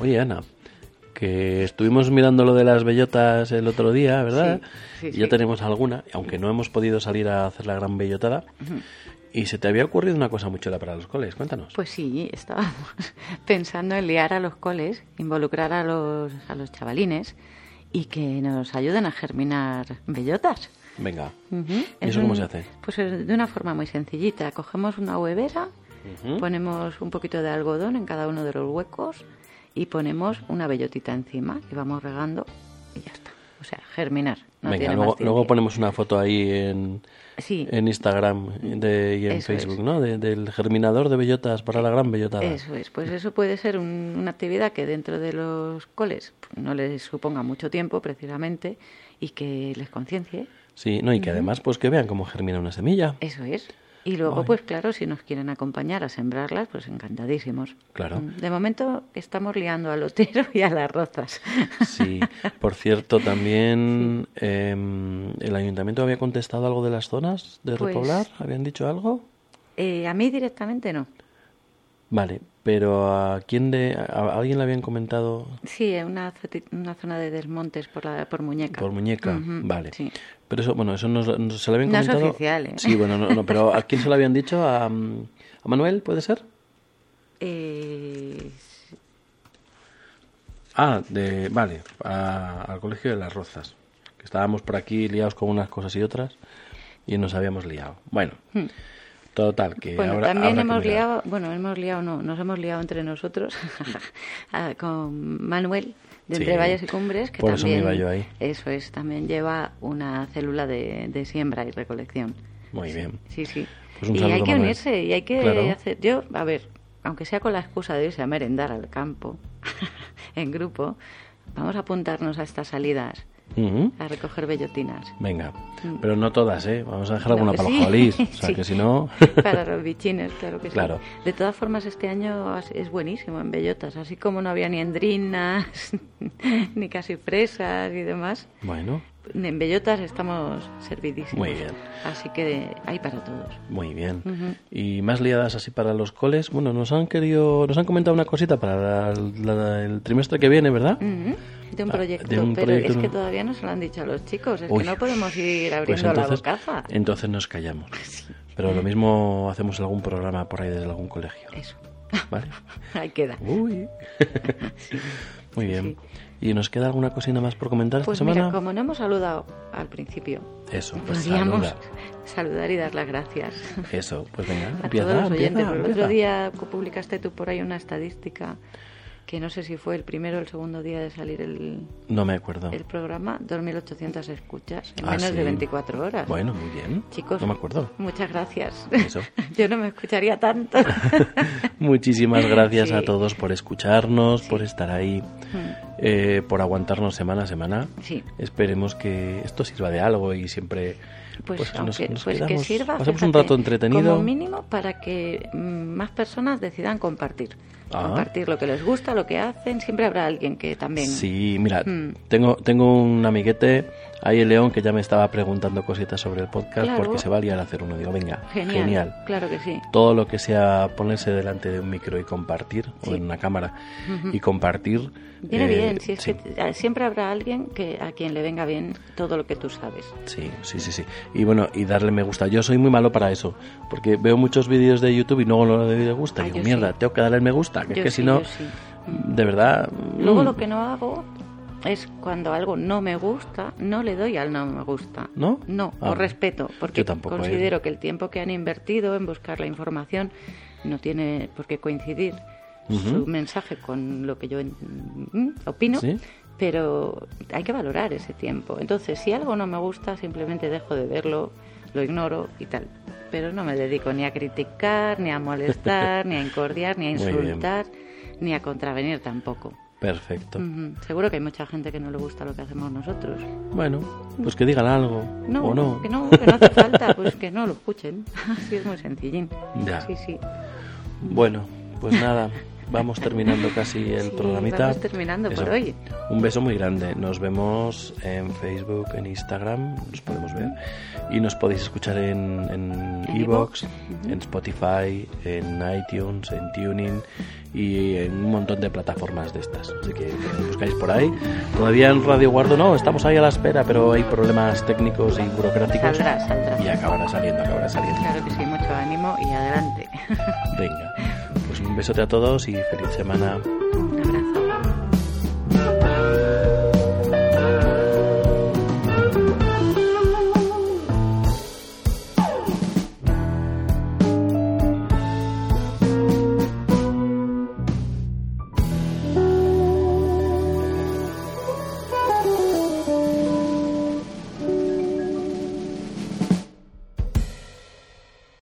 oye Ana, que estuvimos mirando lo de las bellotas el otro día, ¿verdad? Sí, sí, y ya sí. tenemos alguna, aunque no hemos podido salir a hacer la gran bellotada. Y se te había ocurrido una cosa muy chula para los coles, cuéntanos. Pues sí, estábamos pensando en liar a los coles, involucrar a los, a los chavalines y que nos ayuden a germinar bellotas. Venga, Ujú. ¿y Es eso cómo un- se hace? Pues es de una forma muy sencillita. Cogemos una huevera, Ujú. ponemos un poquito de algodón en cada uno de los huecos y ponemos una bellotita encima y vamos regando y ya está. O sea, germinar. No Venga, tiene luego, ponemos una foto ahí en, Sí, en Instagram de, y en Eso Facebook, es. ¿no? De- del germinador de bellotas para la gran bellotada. Eso es, pues eso puede ser un- una actividad que dentro de los coles no les suponga mucho tiempo precisamente y que les conciencie. Sí, no, y que además pues que vean cómo germina una semilla. Eso es. Y luego, Ay. pues claro, si nos quieren acompañar a sembrarlas, pues encantadísimos. Claro. Mm, De momento estamos liando al lotero y a las rozas. Sí, por cierto, también em, el ayuntamiento había contestado algo de las zonas de Pues- repoblar, ¿habían dicho algo? Eh, a mí directamente no. Vale, pero ¿a quién de, a, a alguien le habían comentado Sí, en una, una zona de desmontes por, la, por muñeca. por muñeca? Vale. Sí. Pero eso, bueno, eso nos, nos- se lo habían No es comentado. oficial, ¿eh? Sí, bueno, no, no, pero ¿a quién se lo habían dicho? ¿A, a Manuel, puede ser? Eh, Ah, de, vale, a- al colegio de las Rozas. Que estábamos por aquí liados con unas cosas y otras y nos habíamos liado. Bueno, total, que. Bueno, ahora también hemos liado, bueno, hemos liado, no, nos hemos liado entre nosotros con Manuel de Entre Sí, Valles y Cumbres, que por eso me también, iba yo ahí. eso es, también lleva una célula de, de siembra y recolección. Muy bien. Sí, sí. Pues y hay que unirse y hay que Claro. hacer, yo, a ver, aunque sea con la excusa de irse a merendar al campo, en grupo, vamos a apuntarnos a estas salidas Ujú. a recoger bellotinas. Venga, pero no todas, ¿eh? Vamos a dejar Mm. No, alguna que para sí. los jabalíes. O sea, Sí. que si no... Para los bichines, claro que Claro. sí. De todas formas, este año es buenísimo en bellotas. Así como no había ni endrinas, ni casi fresas y demás. bueno, En bellotas estamos servidísimos. Muy bien. Así que hay para todos. muy bien. Y más liadas así para los coles. Bueno, nos han querido... Nos han comentado una cosita para la- la- el trimestre que viene, ¿verdad? De un Ah, proyecto, de un pero proyecto, es que todavía no se lo han dicho a los chicos. Es Uy. que no podemos ir Pues abriendo entonces, la bocaza. entonces nos callamos. Pero lo mismo hacemos algún programa por ahí desde algún colegio. Eso. ¿Vale? Ahí queda. Uy. Muy bien. sí. ¿Y nos queda alguna cosina más por comentar esta Pues semana? mira, como no hemos saludado al principio, Eso, pues podríamos saluda. saludar y dar las gracias. Eso, pues venga, a empieza, todos los empieza, oyentes. El empieza. otro día publicaste tú por ahí una estadística que no sé si fue el primero o el segundo día de salir el, No me acuerdo. el programa, 2.800 escuchas en Ah, menos sí. de 24 horas. Bueno, muy bien. Chicos, No me acuerdo. muchas gracias. Eso. Yo no me escucharía tanto. Muchísimas gracias Sí. a todos por escucharnos, por estar ahí, eh, por aguantarnos semana a semana. Sí. Esperemos que esto sirva de algo y siempre Pues, pues, nos- aunque, nos pues que quedamos- sirva. pasemos un fíjate, rato entretenido. Como mínimo para que mm, más personas decidan compartir. Ah. Compartir lo que les gusta, lo que hacen. Siempre habrá alguien que también. Sí, mira, Mm. tengo, tengo un amiguete ahí en León que ya me estaba preguntando cositas sobre el podcast Claro. porque se va a liar a hacer uno. Digo, venga, Genial. genial. Claro que sí. Todo lo que sea ponerse delante de un micro y compartir, Sí. o en una cámara, y compartir. Viene eh, bien, si es sí. que siempre habrá alguien que a quien le venga bien todo lo que tú sabes. Sí, sí, sí, sí. Y bueno, y darle me gusta. Yo soy muy malo para eso, porque veo muchos vídeos de YouTube y luego no le doy me gusta. Ah, y digo, yo mierda, sí. tengo que darle me gusta, que Yo es que sí, si no, de verdad. Luego mm, lo que no hago es cuando algo no me gusta, no le doy al no me gusta. ¿No? No, Ah, por respeto, porque ¿eh? considero que el tiempo que han invertido en buscar la información no tiene por qué coincidir Su mensaje con lo que yo mm, opino, Sí. pero hay que valorar ese tiempo. Entonces, si algo no me gusta, simplemente dejo de verlo, lo ignoro y tal. Pero no me dedico ni a criticar, ni a molestar, ni a incordiar, ni a insultar, ni a contravenir tampoco. Perfecto. Seguro que hay mucha gente que no le gusta lo que hacemos nosotros. Bueno, pues que digan algo. No, o no. que no, que no hace falta, pues que no lo escuchen. Así es muy sencillín. Ya. Sí, sí. Bueno, pues nada. Vamos terminando casi el Sí, programita. vamos terminando por hoy. Un beso muy grande. Nos vemos en Facebook, en Instagram, nos podemos ver. Y nos podéis escuchar en en En Evox, iVoox. en Spotify, en iTunes, en Tuning y en un montón de plataformas de estas. Así que pues, buscáis por ahí. Todavía en Radio Guardo no, estamos ahí a la espera, pero hay problemas técnicos y burocráticos. Saldrá, saldrá. Y acabará saliendo, acabará saliendo. Claro que sí, mucho ánimo y adelante. Venga, un besote a todos y feliz semana.